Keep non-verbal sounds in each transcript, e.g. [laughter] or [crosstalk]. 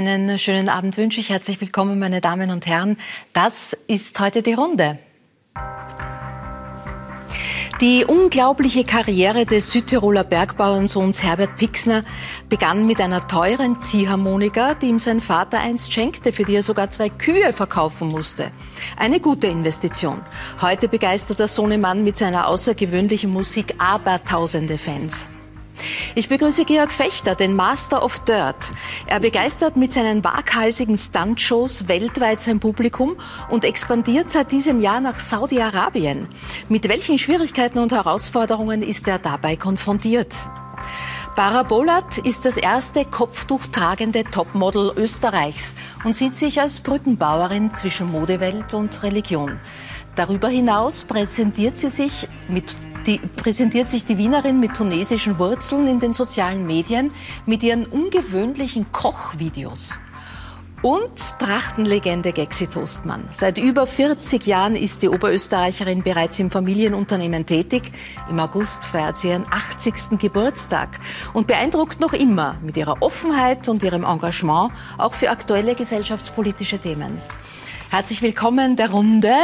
Einen schönen Abend wünsche ich. Herzlich willkommen, meine Damen und Herren. Das ist heute die Runde. Die unglaubliche Karriere des Südtiroler Bergbauernsohns Herbert Pixner begann mit einer teuren Ziehharmonika, die ihm sein Vater einst schenkte, für die er sogar zwei Kühe verkaufen musste. Eine gute Investition. Heute begeistert der Sohnemann mit seiner außergewöhnlichen Musik abertausende Fans. Ich begrüße Georg Fechter, den Master of Dirt. Er begeistert mit seinen waghalsigen Stuntshows weltweit sein Publikum und expandiert seit diesem Jahr nach Saudi-Arabien. Mit welchen Schwierigkeiten und Herausforderungen ist er dabei konfrontiert? Barabolat ist das erste kopftuchtragende Topmodel Österreichs und sieht sich als Brückenbauerin zwischen Modewelt und Religion. Darüber hinaus präsentiert sie sich mit die präsentiert sich die Wienerin mit tunesischen Wurzeln in den sozialen Medien mit ihren ungewöhnlichen Kochvideos. Und Trachtenlegende Gexi Toastmann. Seit über 40 Jahren ist die Oberösterreicherin bereits im Familienunternehmen tätig. Im August feiert sie ihren 80. Geburtstag und beeindruckt noch immer mit ihrer Offenheit und ihrem Engagement auch für aktuelle gesellschaftspolitische Themen. Herzlich willkommen der Runde.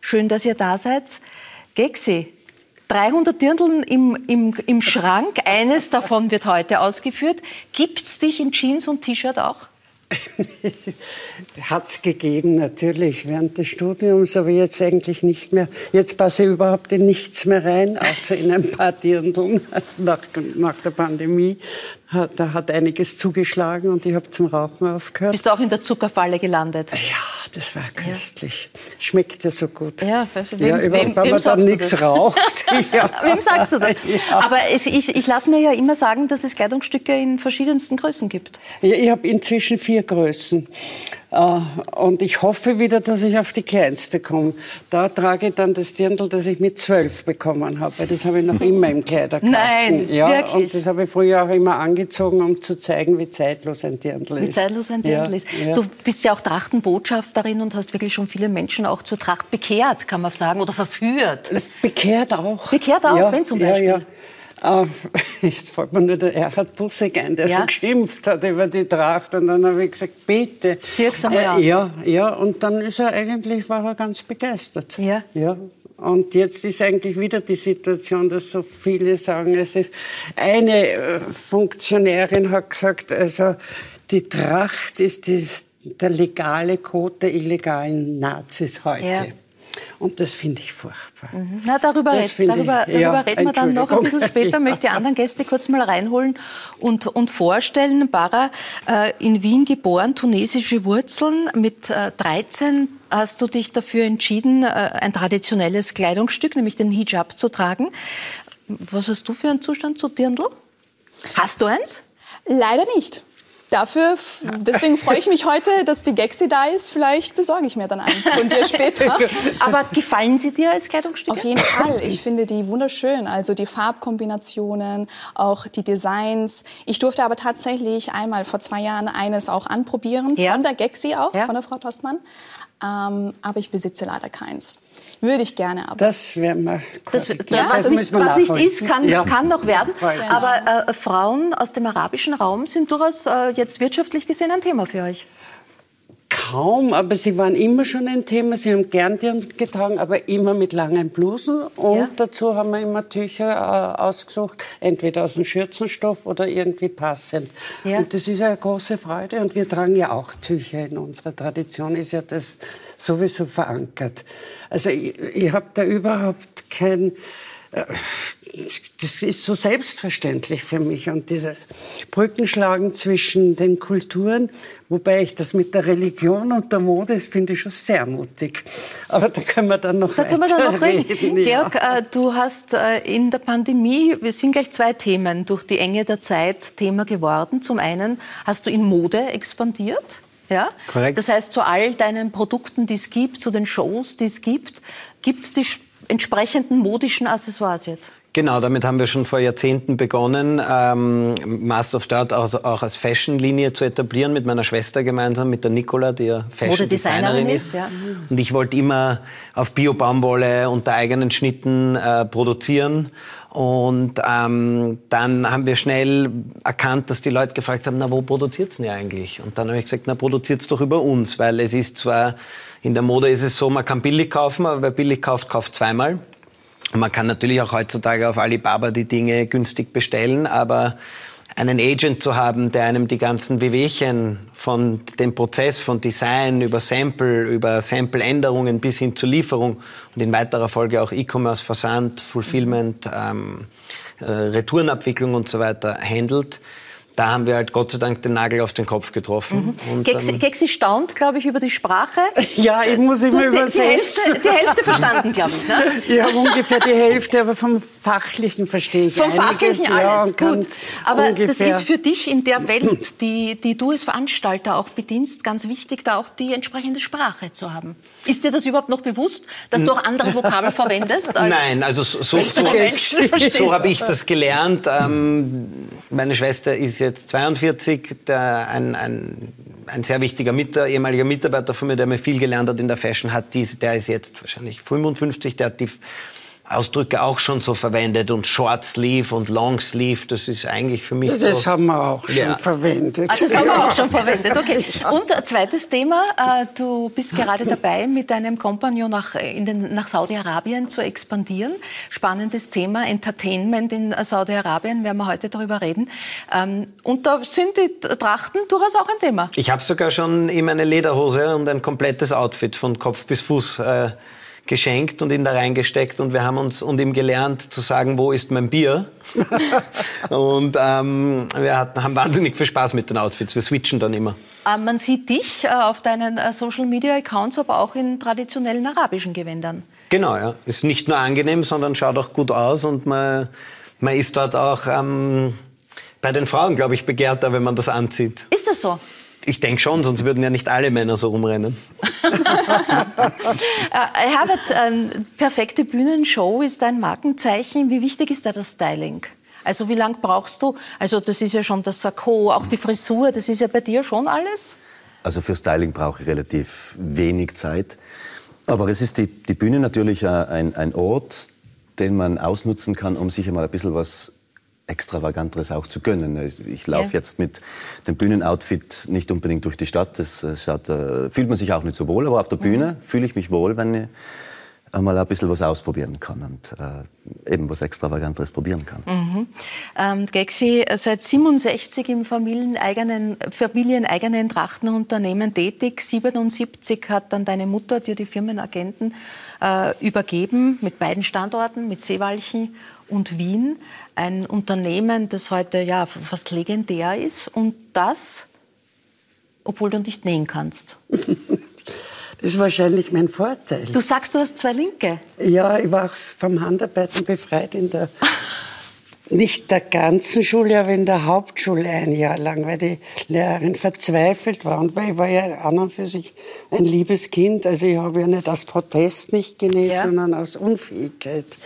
Schön, dass ihr da seid. Gexi, 300 Dirndln im, im, im Schrank. Eines davon wird heute ausgeführt. Gibt es dich in Jeans und T-Shirt auch? [laughs] Hat es gegeben, natürlich, während des Studiums, aber jetzt eigentlich nicht mehr. Jetzt passe ich überhaupt in nichts mehr rein, außer in ein paar Dirndln [laughs] nach, nach der Pandemie da hat einiges zugeschlagen und ich habe zum Rauchen aufgehört. Bist du auch in der Zuckerfalle gelandet? Ja, das war köstlich. Ja. Schmeckte so gut. Ja, wem, ja wem, wenn man dann nichts raucht. [laughs] ja. wem sagst du das? Ja. Aber es, ich, ich lasse mir ja immer sagen, dass es Kleidungsstücke in verschiedensten Größen gibt. Ja, ich habe inzwischen vier Größen. Äh, und ich hoffe wieder, dass ich auf die kleinste komme. Da trage ich dann das Dirndl, das ich mit zwölf bekommen habe. Das habe ich noch immer im Kleiderkasten. Nein, ja, wirklich? Und das habe ich früher auch immer angezogen, um zu zeigen, wie zeitlos ein Dirndl ist. Wie zeitlos ein Dirndl ja, ist. Ja. Du bist ja auch Trachtenbotschafterin und hast wirklich schon viele Menschen auch zur Tracht bekehrt, kann man sagen, oder verführt. Bekehrt auch. Bekehrt auch, ja, wenn zum Beispiel. Uh, [laughs] jetzt fällt mir nur der Erhard Bussig ein, der ja. so geschimpft hat über die Tracht. Und dann habe ich gesagt, bitte. Einmal äh, ja, ja. Und dann ist er eigentlich, war er ganz begeistert. Ja. ja. Und jetzt ist eigentlich wieder die Situation, dass so viele sagen, es ist eine äh, Funktionärin hat gesagt, also die Tracht ist die, der legale Code der illegalen Nazis heute. Ja. Und das finde ich furchtbar. Mhm. Na, darüber, red, darüber, darüber ja, reden wir dann noch ein bisschen später. [laughs] Ja. Möchte die anderen Gäste kurz mal reinholen und, und vorstellen. Bara, äh, in Wien geboren, tunesische Wurzeln. Mit äh, 13 hast du dich dafür entschieden, äh, ein traditionelles Kleidungsstück, nämlich den Hijab, zu tragen. Was hast du für einen Zustand zu Dirndl? Hast du eins? Leider nicht. Dafür, deswegen freue ich mich heute, dass die Gexi da ist. Vielleicht besorge ich mir dann eins von dir später. [laughs] Aber gefallen sie dir als Kleidungsstücke? Auf jeden Fall. Ich finde die wunderschön. Also die Farbkombinationen, auch die Designs. Ich durfte aber tatsächlich einmal vor zwei Jahren eines auch anprobieren, ja. von der Gexi auch, ja. von der Frau Tostmann. Ähm, aber ich besitze leider keins. Würde ich gerne, aber. Das wäre mal. Das, ja, was, das nicht, was nicht ist, kann, ja. kann noch werden. Aber äh, Frauen aus dem arabischen Raum sind durchaus äh, jetzt wirtschaftlich gesehen ein Thema für euch. Kaum, aber sie waren immer schon ein Thema. Sie haben gern Dirndl getragen, aber immer mit langen Blusen. Und ja. dazu haben wir immer Tücher äh, ausgesucht, entweder aus dem Schürzenstoff oder irgendwie passend. Ja. Und das ist eine große Freude. Und wir tragen ja auch Tücher in unserer Tradition, ist ja das sowieso verankert. Also ich, ich habe da überhaupt kein das ist so selbstverständlich für mich. Und diese Brückenschlagen zwischen den Kulturen, wobei ich das mit der Religion und der Mode, das finde ich schon sehr mutig. Aber da können wir dann noch da können wir dann noch reden. reden. Georg, äh, du hast äh, in der Pandemie, wir sind gleich zwei Themen, durch die Enge der Zeit Thema geworden. Zum einen hast du in Mode expandiert. Ja? Korrekt. Das heißt, zu all deinen Produkten, die es gibt, zu den Shows, die es gibt, gibt es die entsprechenden modischen Accessoires jetzt? Genau, damit haben wir schon vor Jahrzehnten begonnen, ähm, Master of Art auch, auch als Fashion-Linie zu etablieren mit meiner Schwester gemeinsam, mit der Nicola, die ja Fashion-Designerin ist. Ja. Und ich wollte immer auf Bio-Baumwolle unter eigenen Schnitten äh, produzieren. Und ähm, dann haben wir schnell erkannt, dass die Leute gefragt haben, na, wo produziert's denn ihr eigentlich? Und dann habe ich gesagt, na, produziert's doch über uns, weil es ist zwar, in der Mode ist es so, man kann billig kaufen, aber wer billig kauft, kauft zweimal. Man kann natürlich auch heutzutage auf Alibaba die Dinge günstig bestellen, aber einen Agent zu haben, der einem die ganzen Wehwehchen von dem Prozess von Design über Sample, über Sample-Änderungen bis hin zur Lieferung und in weiterer Folge auch E-Commerce, Versand, Fulfillment, ähm, äh, Retourenabwicklung und so weiter handelt, da haben wir halt Gott sei Dank den Nagel auf den Kopf getroffen. Mhm. Gexi, staunt, glaube ich, über die Sprache. Ja, ich muss immer übersetzen. Die, die, Hälfte, verstanden, glaube ich. Ne? [laughs] Ich habe ungefähr die Hälfte, aber vom Fachlichen verstehe ich Vom einiges, Fachlichen alles, ja, gut. Aber ungefähr. das ist für dich in der Welt, die, die du als Veranstalter auch bedienst, ganz wichtig, da auch die entsprechende Sprache zu haben. Ist dir das überhaupt noch bewusst, dass du auch andere Vokabel verwendest? Nein, also so, so, so, [laughs] habe ich das gelernt. Ähm, meine Schwester ist jetzt 42, der, ein, ein, ein sehr wichtiger Mit ehemaliger Mitarbeiter von mir, der mir viel gelernt hat in der Fashion, hat dies, der ist jetzt wahrscheinlich 55, der hat die Ausdrücke auch schon so verwendet und Short Sleeve und Long Sleeve, das ist eigentlich für mich das so. Das haben wir auch schon ja. verwendet. Ah, das haben wir auch schon verwendet, okay. [laughs] Und ein zweites Thema, äh, du bist gerade [laughs] dabei, mit deinem Kompagnon nach, nach Saudi-Arabien zu expandieren. Spannendes Thema, Entertainment in Saudi-Arabien, werden wir heute darüber reden. Ähm, und da sind die Trachten durchaus auch ein Thema. Ich habe sogar schon ihm eine Lederhose und ein komplettes Outfit von Kopf bis Fuß äh, geschenkt und ihn da reingesteckt und wir haben uns und ihm gelernt zu sagen, wo ist mein Bier? [laughs] und ähm, wir hatten, haben wahnsinnig viel Spaß mit den Outfits. Wir switchen dann immer. Äh, man sieht dich äh, auf deinen äh, Social Media Accounts, aber auch in traditionellen arabischen Gewändern. Genau, ja. Ist nicht nur angenehm, sondern schaut auch gut aus und man, man ist dort auch ähm, bei den Frauen, glaube ich, begehrter, wenn man das anzieht. Ist das so? Ich denke schon, sonst würden ja nicht alle Männer so rumrennen. [laughs] äh, Herbert, ähm, perfekte Bühnenshow ist dein Markenzeichen. Wie wichtig ist da das Styling? Also wie lange brauchst du? Also das ist ja schon das Sakko, auch die Frisur, das ist ja bei dir schon alles? Also für Styling brauche ich relativ wenig Zeit. Aber es ist die, die Bühne natürlich ein, ein Ort, den man ausnutzen kann, um sich einmal ein bisschen was Extravaganteres auch zu gönnen. Ich laufe ja. jetzt mit dem Bühnenoutfit nicht unbedingt durch die Stadt. Das schaut, äh, fühlt man sich auch nicht so wohl, aber auf der Bühne mhm. fühle ich mich wohl, wenn ich einmal ein bisschen was ausprobieren kann und äh, eben was Extravaganteres probieren kann. Mhm. Ähm, Gexi, seit 67 im familieneigenen, familieneigenen Trachtenunternehmen tätig. 77 hat dann deine Mutter dir die Firmenagenten äh, übergeben mit beiden Standorten, mit Seewalchen und Wien. Ein Unternehmen, das heute ja fast legendär ist und das, obwohl du nicht nähen kannst. [laughs] Das ist wahrscheinlich mein Vorteil. Du sagst, du hast zwei Linke. Ja, ich war auch vom Handarbeiten befreit in der [laughs] nicht der ganzen Schule, aber in der Hauptschule ein Jahr lang, weil die Lehrerin verzweifelt war. Und weil ich war ja an und für sich ein liebes Kind. Also ich habe ja nicht aus Protest nicht genäht, ja. sondern aus Unfähigkeit.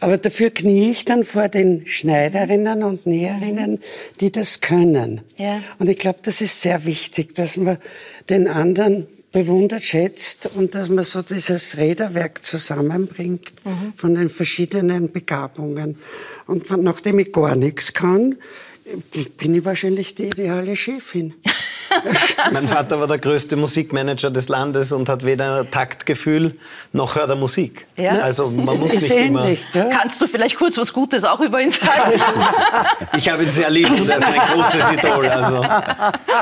Aber dafür knie ich dann vor den Schneiderinnen und Näherinnen, die das können. Ja. Und ich glaube, das ist sehr wichtig, dass man den anderen bewundert, schätzt und dass man so dieses Räderwerk zusammenbringt mhm. von den verschiedenen Begabungen. Und nachdem ich gar nichts kann, bin ich wahrscheinlich die ideale Chefin. [laughs] [laughs] mein Vater war der größte Musikmanager des Landes und hat weder Taktgefühl noch hört er Musik. Ja? Also man muss nicht ähnlich, immer. Ja? Kannst du vielleicht kurz was Gutes auch über ihn sagen? [laughs] ich habe ihn sehr lieb und er ist mein großes Idol. Also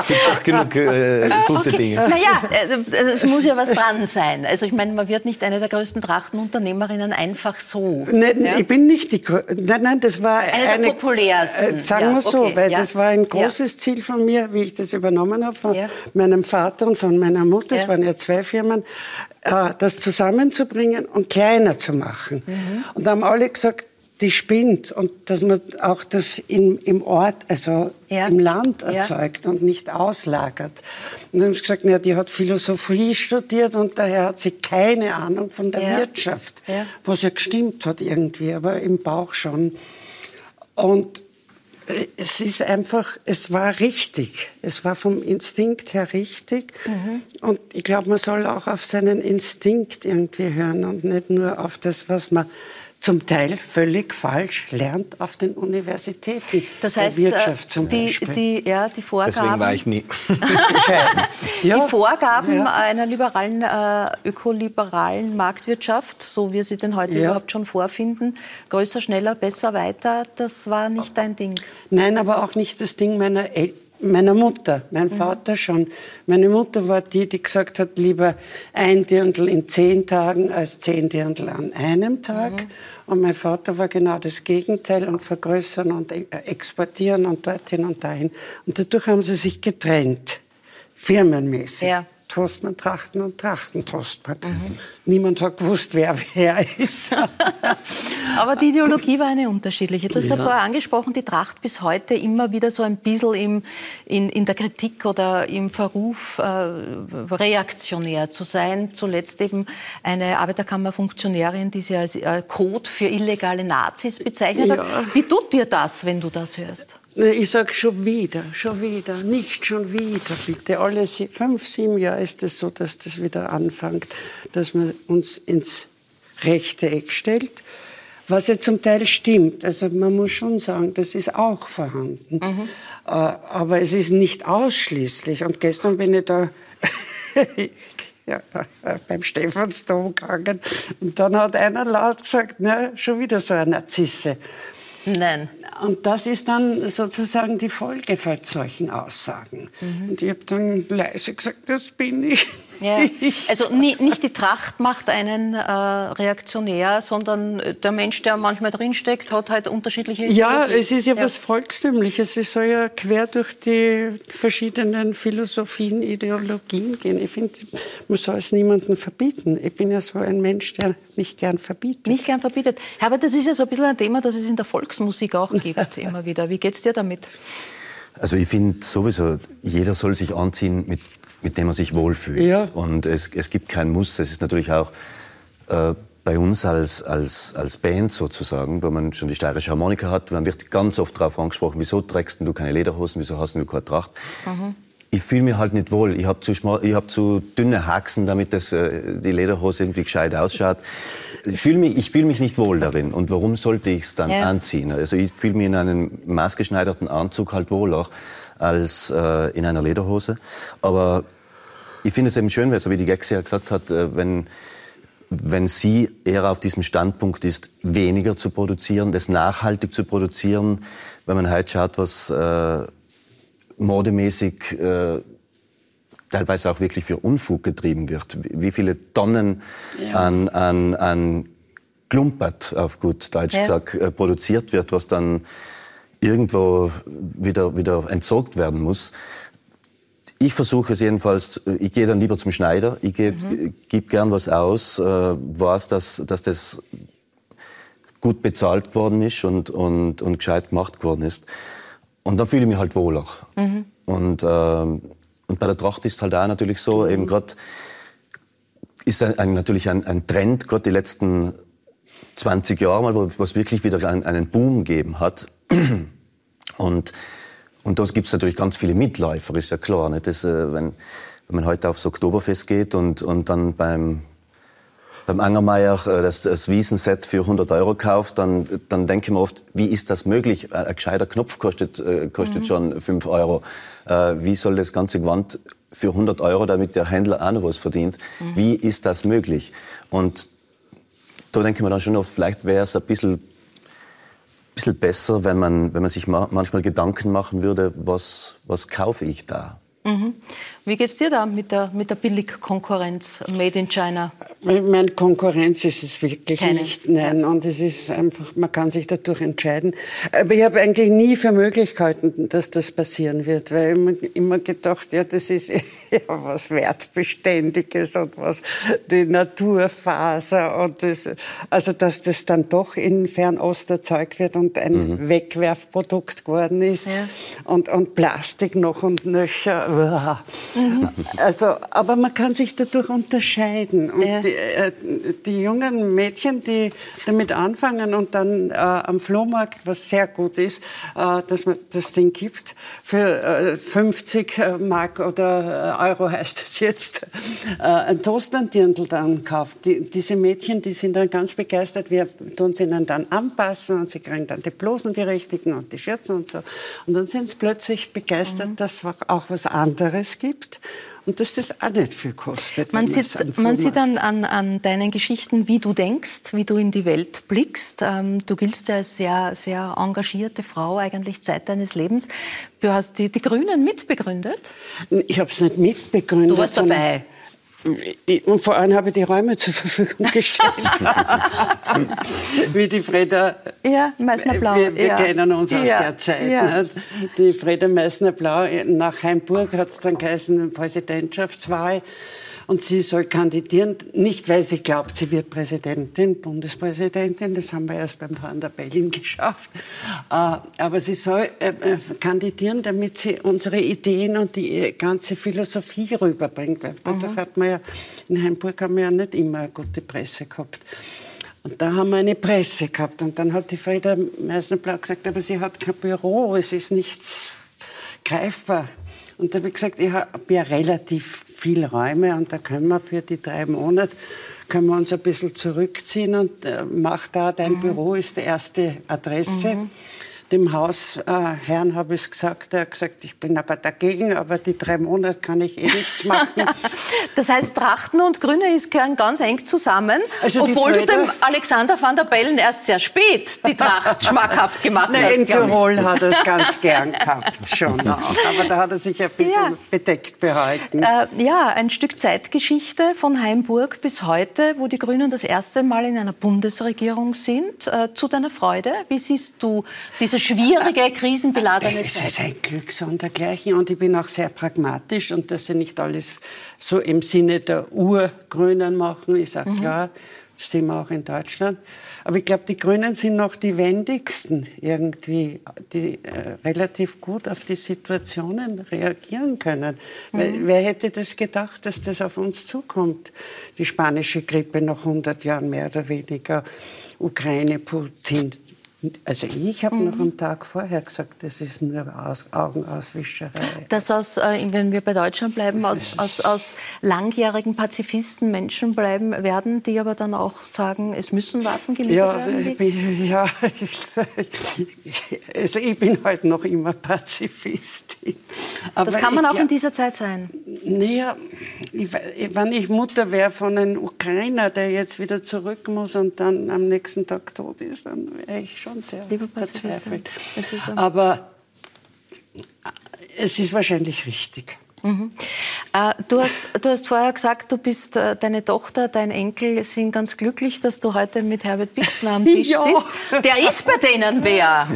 es gibt auch genug äh, gute Dinge. Naja, äh, es muss ja was dran sein. Also ich meine, man wird nicht eine der größten Trachtenunternehmerinnen einfach so. Nein, ja? ich bin nicht die. Nein, nein, das war eine, eine der populärsten. Äh, sagen wir so, okay, weil das war ein großes Ziel von mir, wie ich das übernommen habe von ja. meinem Vater und von meiner Mutter, es ja. waren ja zwei Firmen, äh, das zusammenzubringen und kleiner zu machen. Mhm. Und da haben alle gesagt, die spinnt und dass man auch das in, im Ort, also ja. im Land erzeugt ja. und nicht auslagert. Und dann haben sie gesagt, na, die hat Philosophie studiert und daher hat sie keine Ahnung von der ja. Wirtschaft, was ja gestimmt hat irgendwie, aber im Bauch schon. Und es ist einfach, es war richtig. Es war vom Instinkt her richtig. Mhm. Und ich glaube, man soll auch auf seinen Instinkt irgendwie hören und nicht nur auf das, was man zum Teil völlig falsch lernt auf den Universitäten. Das heißt, der Wirtschaft zum die, Beispiel. Die, ja, die Vorgaben, Deswegen war ich nie. [laughs] die Vorgaben ja. einer liberalen, äh, ökoliberalen Marktwirtschaft, so wie sie denn heute ja. überhaupt schon vorfinden, größer, schneller, besser, weiter, das war nicht dein Ding. Nein, aber auch nicht das Ding meiner Eltern meiner Mutter, mein mhm. Vater schon. Meine Mutter war die, die gesagt hat, lieber ein Dirndl in zehn Tagen als zehn Dirndl an einem Tag. Mhm. Und mein Vater war genau das Gegenteil und vergrößern und äh, exportieren und dorthin und dahin. Und dadurch haben sie sich getrennt, firmenmäßig. Ja. Toastmann, Trachten und Trachten Toastmann. Mhm. Niemand hat gewusst, wer wer ist. [laughs] Aber die Ideologie war eine unterschiedliche. Du hast ja. vorher angesprochen, die Tracht bis heute immer wieder so ein bisschen im, in, in der Kritik oder im Verruf, äh, reaktionär zu sein. Zuletzt eben eine Arbeiterkammerfunktionärin, die sie als äh, Code für illegale Nazis bezeichnet ja. hat. Wie tut dir das, wenn du das hörst? Ich sage schon wieder, schon wieder, nicht schon wieder, bitte. Alle fünf, sieben Jahre ist es so, dass das wieder anfängt, dass man uns ins rechte Eck stellt. Was ja zum Teil stimmt. Also man muss schon sagen, das ist auch vorhanden. Mhm. Äh, aber es ist nicht ausschließlich. Und gestern bin ich da [laughs] ja, beim Stephansdom gegangen und dann hat einer laut gesagt, na, schon wieder so eine Narzisse. Nein. Und das ist dann sozusagen die Folge von solchen Aussagen. Mhm. Und ich habe dann leise gesagt, das bin ich. Ja. [laughs] Also nicht die Tracht macht einen äh, reaktionär, sondern der Mensch, der manchmal drinsteckt, hat halt unterschiedliche Ja, es ist ja, ja, was Volkstümliches. Es soll ja quer durch die verschiedenen Philosophien, Ideologien gehen. Ich finde, man soll es niemandem verbieten. Ich bin ja so ein Mensch, der nicht gern verbietet. Nicht gern verbietet. Aber das ist ja so ein bisschen ein Thema, das es in der Volksmusik auch [laughs] gibt, immer wieder. Wie geht es dir damit? Also ich finde sowieso, jeder soll sich anziehen, mit, mit dem er sich wohlfühlt. Ja. Und es, es gibt kein Muss. Es ist natürlich auch äh, bei uns als, als, als Band sozusagen, wo man schon die steirische Harmonika hat, man wird ganz oft darauf angesprochen, wieso trägst du keine Lederhosen, wieso hast du keine Tracht? Mhm ich fühle mich halt nicht wohl. Ich habe zu, hab zu dünne Haxen, damit das, äh, die Lederhose irgendwie gescheit ausschaut. Ich fühle mich, fühl mich nicht wohl darin. Und warum sollte ich es dann ja. anziehen? Also ich fühle mich in einem maßgeschneiderten Anzug halt wohler als äh, in einer Lederhose. Aber ich finde es eben schön, so wie die Gexia gesagt hat, äh, wenn, wenn sie eher auf diesem Standpunkt ist, weniger zu produzieren, das nachhaltig zu produzieren, wenn man heute schaut, was... Äh, modemäßig äh, teilweise auch wirklich für Unfug getrieben wird. Wie viele Tonnen ja. an, an, an Klumpert, auf gut Deutsch ja. gesagt, äh, produziert wird, was dann irgendwo wieder, wieder entsorgt werden muss. Ich versuche es jedenfalls, ich gehe dann lieber zum Schneider, ich gebe mhm. geb gern was aus, äh, weiß, dass, dass das gut bezahlt worden ist und, und, und gescheit gemacht worden ist. Und dann fühle ich mich halt wohler. Mhm. Und, äh, und bei der Tracht ist halt auch natürlich so, mhm. eben gerade ist ein, ein, natürlich ein, ein Trend, gerade die letzten 20 Jahre mal, wo es wirklich wieder einen, einen Boom gegeben hat. Und, und da gibt es natürlich ganz viele Mitläufer, ist ja klar. Nicht? Das, äh, wenn, wenn man heute aufs Oktoberfest geht und, und dann beim beim Angermeier äh, das, das Wiesenset für 100 Euro kauft, dann, dann denke ich mir oft, wie ist das möglich? Ein gescheiter Knopf kostet, äh, kostet mhm. schon 5 Euro. Äh, wie soll das ganze Gewand für 100 Euro, damit der Händler auch noch was verdient? Mhm. Wie ist das möglich? Und da denke ich mir dann schon oft, vielleicht wäre es ein bisschen, bisschen besser, wenn man, wenn man sich manchmal Gedanken machen würde, was, was kaufe ich da? Mhm. Wie geht es dir da mit der, mit der Billigkonkurrenz Made in China? Ich meine, Konkurrenz ist es wirklich Keine. nicht. Nein, ja. und es ist einfach, man kann sich dadurch entscheiden. Aber ich habe eigentlich nie für Möglichkeiten, dass das passieren wird, weil ich mir immer gedacht, ja, das ist [laughs] ja was Wertbeständiges und was die Naturfaser und das, also dass das dann doch in Fernost erzeugt wird und ein mhm. Wegwerfprodukt geworden ist ja. und, und Plastik noch und nöcher. Mhm. Also, aber man kann sich dadurch unterscheiden. Und ja. die, äh, die, jungen Mädchen, die damit anfangen und dann äh, am Flohmarkt, was sehr gut ist, äh, dass man das Ding gibt, für 50 äh, Mark oder äh, Euro heißt es jetzt, äh, ein Toastlanddirndl dann kauft. Die, diese Mädchen, die sind dann ganz begeistert. Wir tun sie ihnen dann anpassen und sie kriegen dann die Blosen, die richtigen und die Schürzen und so. Und dann sind sie plötzlich begeistert, mhm. dass es auch was anderes gibt und dass das auch nicht viel kostet. Man sieht, man sieht an, an, an, deinen Geschichten, wie du denkst, wie du in die Welt blickst. Ähm, du giltst ja als sehr, sehr engagierte Frau eigentlich Zeit deines Lebens. Du hast die, die Grünen mitbegründet? Ich habe es nicht mitbegründet. Du warst dabei. Und vor allem habe ich die Räume zur Verfügung gestellt. [laughs] Wie die Freda. Ja, Meißner-Blau. Wir, wir ja. kennen uns aus ja. der Zeit. Ja. Ne? Die Freda Meißner-Blau nach Heimburg hat es dann geheißen, Präsidentschaftswahl. Und sie soll kandidieren, nicht weil sie glaubt, sie wird Präsidentin, Bundespräsidentin, das haben wir erst beim Van der Bellen [laughs] geschafft. Äh, aber sie soll äh, äh, kandidieren, damit sie unsere Ideen und die ganze Philosophie rüberbringt. Weil dadurch mhm. hat man ja, in Heimburg haben wir ja nicht immer eine gute Presse gehabt. Und da haben wir eine Presse gehabt. Und dann hat die Frieda Meissner-Blau gesagt, aber sie hat kein Büro, es ist nichts greifbar. Und da habe ich gesagt, ich habe ja relativ viele Räume und da können wir für die drei Monate können wir uns ein bisschen zurückziehen und äh, mach da, dein mhm. Büro ist die erste Adresse. Mhm dem Hausherrn äh, habe ich es gesagt. Er hat gesagt, ich bin aber dagegen, aber die drei Monate kann ich eh nichts machen. [laughs] das heißt, Trachten und Grüne gehören ganz eng zusammen, also obwohl du dem Alexander van der Bellen erst sehr spät die Tracht [laughs] schmackhaft gemacht Nein, hast. In Tirol hat er es [laughs] ganz gern gehabt, schon auch. Aber da hat er sich ein bisschen ja. bedeckt behalten. Äh, ja, ein Stück Zeitgeschichte von Heimburg bis heute, wo die Grünen das erste Mal in einer Bundesregierung sind. Äh, zu deiner Freude, wie siehst du diese diese schwierige, krisenbeladene Zeit. Es ist ein Glück so und dergleichen. Und ich bin auch sehr pragmatisch und dass sie nicht alles so im Sinne der Urgrünen machen. Ich sage, mhm. klar, das sind wir auch in Deutschland. Aber ich glaube, die Grünen sind noch die wendigsten irgendwie, die äh, relativ gut auf die Situationen reagieren können. Mhm. Wer, wer, hätte das gedacht, dass das auf uns zukommt? Die spanische Grippe nach 100 Jahren mehr oder weniger, Ukraine, Putin, also ich habe mhm. noch am Tag vorher gesagt, das ist nur aus, Augenauswischerei. Dass aus, äh, wenn wir bei Deutschland bleiben, aus, [laughs] aus, aus langjährigen Pazifisten Menschen bleiben werden, die aber dann auch sagen, es müssen Waffen geliefert ja, werden? Bin, [laughs] ja, [laughs] also ich bin halt noch immer Pazifistin. Aber das kann man auch ich, in dieser Zeit sein? Naja, wenn ich Mutter wäre von einem Ukrainer, der jetzt wieder zurück muss und dann am nächsten Tag tot ist, dann wäre ich schon sehr verzweifelt. Aber es ist wahrscheinlich richtig. Mhm. Äh, du, hast, du hast vorher gesagt, du bist, äh, deine Tochter, dein Enkel sind ganz glücklich, dass du heute mit Herbert Bixler am [laughs] Tisch ja. sitzt. Der ist bei denen wer.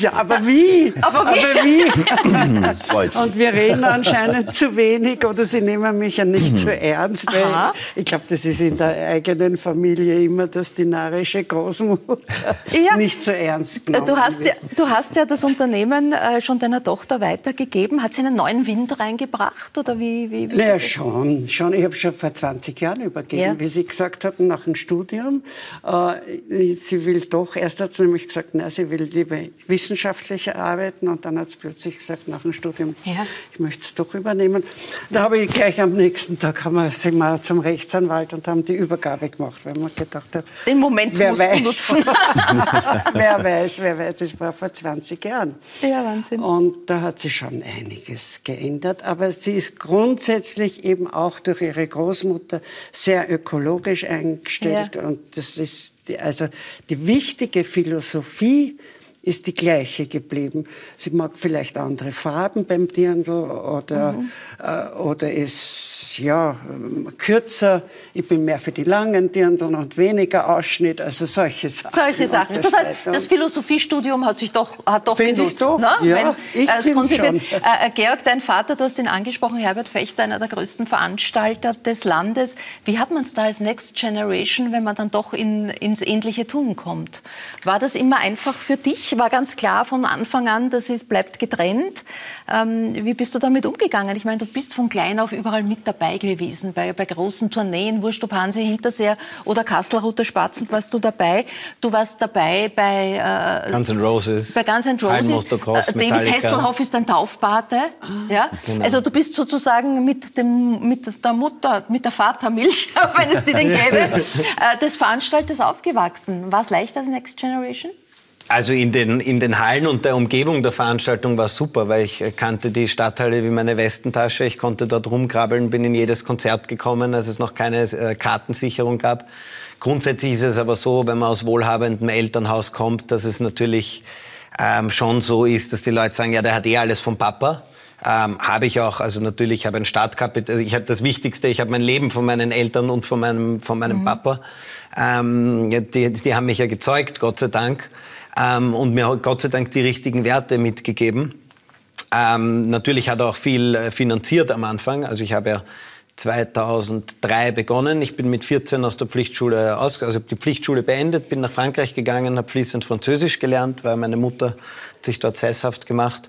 Ja, aber wie? Aber wie? Aber wie? [laughs] Und wir reden anscheinend zu wenig oder sie nehmen mich ja nicht so ernst. ich glaube, das ist in der eigenen Familie immer das dinarische Großmutter ja. nicht so ernst genommen du hast, ja, du hast ja das Unternehmen äh, schon deiner Tochter weitergegeben. Hat sie einen neuen Wind reingebracht? Oder wie, wie, wie naja, schon, schon. Ich habe schon vor 20 Jahren übergeben, ja. wie Sie gesagt hatten, nach dem Studium. Äh, sie will doch, erst hat sie nämlich gesagt, na, sie will lieber wissenschaftlich arbeiten und dann hat sie plötzlich gesagt, nach dem Studium, ja. ich möchte es doch übernehmen. Da habe ich gleich am nächsten Tag haben wir, sind wir zum Rechtsanwalt und haben die Übergabe gemacht, weil man gedacht hat, den Moment wer weiß, [laughs] wer weiß, wer weiß, das war vor 20 Jahren. Ja, Wahnsinn. Und da hat sich schon einiges geändert hat. Aber sie ist grundsätzlich eben auch durch ihre Großmutter sehr ökologisch eingestellt. Ja. Und das ist die, also die wichtige Philosophie ist die gleiche geblieben. Sie mag vielleicht andere Farben beim Dirndl oder, mhm. äh, oder ist ja, kürzer, ich bin mehr für die langen Dirndl und weniger Ausschnitt, also solche Sachen. Solche Sachen. Das heißt, das Philosophiestudium hat sich doch, hat doch Find genutzt. Ich doch. Ne? Ja, Wenn, ich äh, schon. Äh, Georg, dein Vater, du hast ihn angesprochen, Herbert Fechter, einer der größten Veranstalter des Landes. Wie hat man es da als Next Generation, wenn man dann doch in, ins ähnliche Tun kommt? War das immer einfach für dich? War ganz klar von Anfang an, das ist, bleibt getrennt. Ähm, wie bist du damit umgegangen? Ich meine, du bist von klein auf überall mit dabei gewesen, bei, bei großen Tourneen, Wurscht ob Hansi Hinterseer oder Kastelruther Spatzen warst du dabei. Du warst dabei bei äh, Guns N' Roses, bei Guns N' Roses. Äh, David Hasselhoff ist ein Taufpate. Ja? Genau. Also du bist sozusagen mit, dem, mit der Mutter, mit der Vatermilch, [laughs] wenn es die denn gäbe, [laughs] äh, des Veranstalters aufgewachsen. War es leicht als Next Generation? Also in den, in den Hallen und der Umgebung der Veranstaltung war es super, weil ich kannte die Stadthalle wie meine Westentasche. Ich konnte dort rumkrabbeln, bin in jedes Konzert gekommen, als es noch keine äh, Kartensicherung gab. Grundsätzlich ist es aber so, wenn man aus wohlhabendem Elternhaus kommt, dass es natürlich ähm, schon so ist, dass die Leute sagen, ja, der hat eh alles vom Papa. Ähm, habe ich auch, also natürlich habe ein Startkapital, also ich habe das Wichtigste, ich habe mein Leben von meinen Eltern und von meinem, von meinem mhm. Papa. Ähm, die, die haben mich ja gezeugt, Gott sei Dank ähm, und mir hat Gott sei Dank die richtigen Werte mitgegeben. Ähm, natürlich hat er auch viel äh, finanziert am Anfang. Also ich habe ja 2003 begonnen. Ich bin mit 14 aus der Pflichtschule aus, also die Pflichtschule beendet, bin nach Frankreich gegangen, habe fließend Französisch gelernt, weil meine Mutter hat sich dort sesshaft gemacht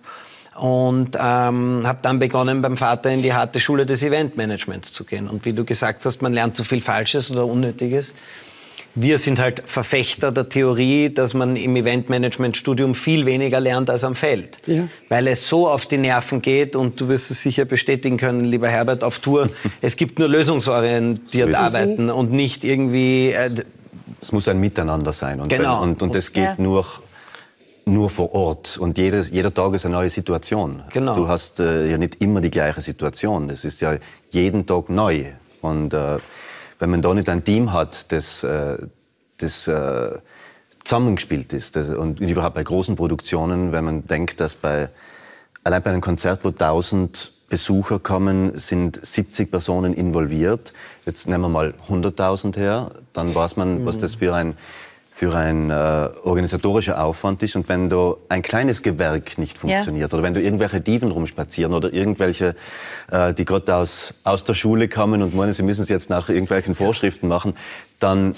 und ähm, habe dann begonnen, beim Vater in die harte Schule des Eventmanagements zu gehen. Und wie du gesagt hast, man lernt so viel Falsches oder Unnötiges. Wir sind halt Verfechter der Theorie, dass man im Eventmanagement-Studium viel weniger lernt als am Feld. Ja. Weil es so auf die Nerven geht und du wirst es sicher bestätigen können, lieber Herbert, auf Tour. [laughs] es gibt nur lösungsorientiert so arbeiten und nicht irgendwie... Äh, es muss ein Miteinander sein. Und, genau. Wenn, und, und es geht ja. nur nur vor Ort und jedes, jeder Tag ist eine neue Situation. Genau. Du hast äh, ja nicht immer die gleiche Situation. Es ist ja jeden Tag neu. Und äh, wenn man da nicht ein Team hat, das, äh, das äh, zusammengespielt ist das, und überhaupt bei großen Produktionen, wenn man denkt, dass bei allein bei einem Konzert, wo 1000 Besucher kommen, sind 70 Personen involviert. Jetzt nehmen wir mal 100.000 her, dann weiß man, was das für ein für ein äh, organisatorischer Aufwand ist. Und wenn da ein kleines Gewerk nicht funktioniert ja. oder wenn du irgendwelche Dieven rumspazieren oder irgendwelche, äh, die gerade aus, aus der Schule kommen und meinen, sie müssen es jetzt nach irgendwelchen Vorschriften machen, dann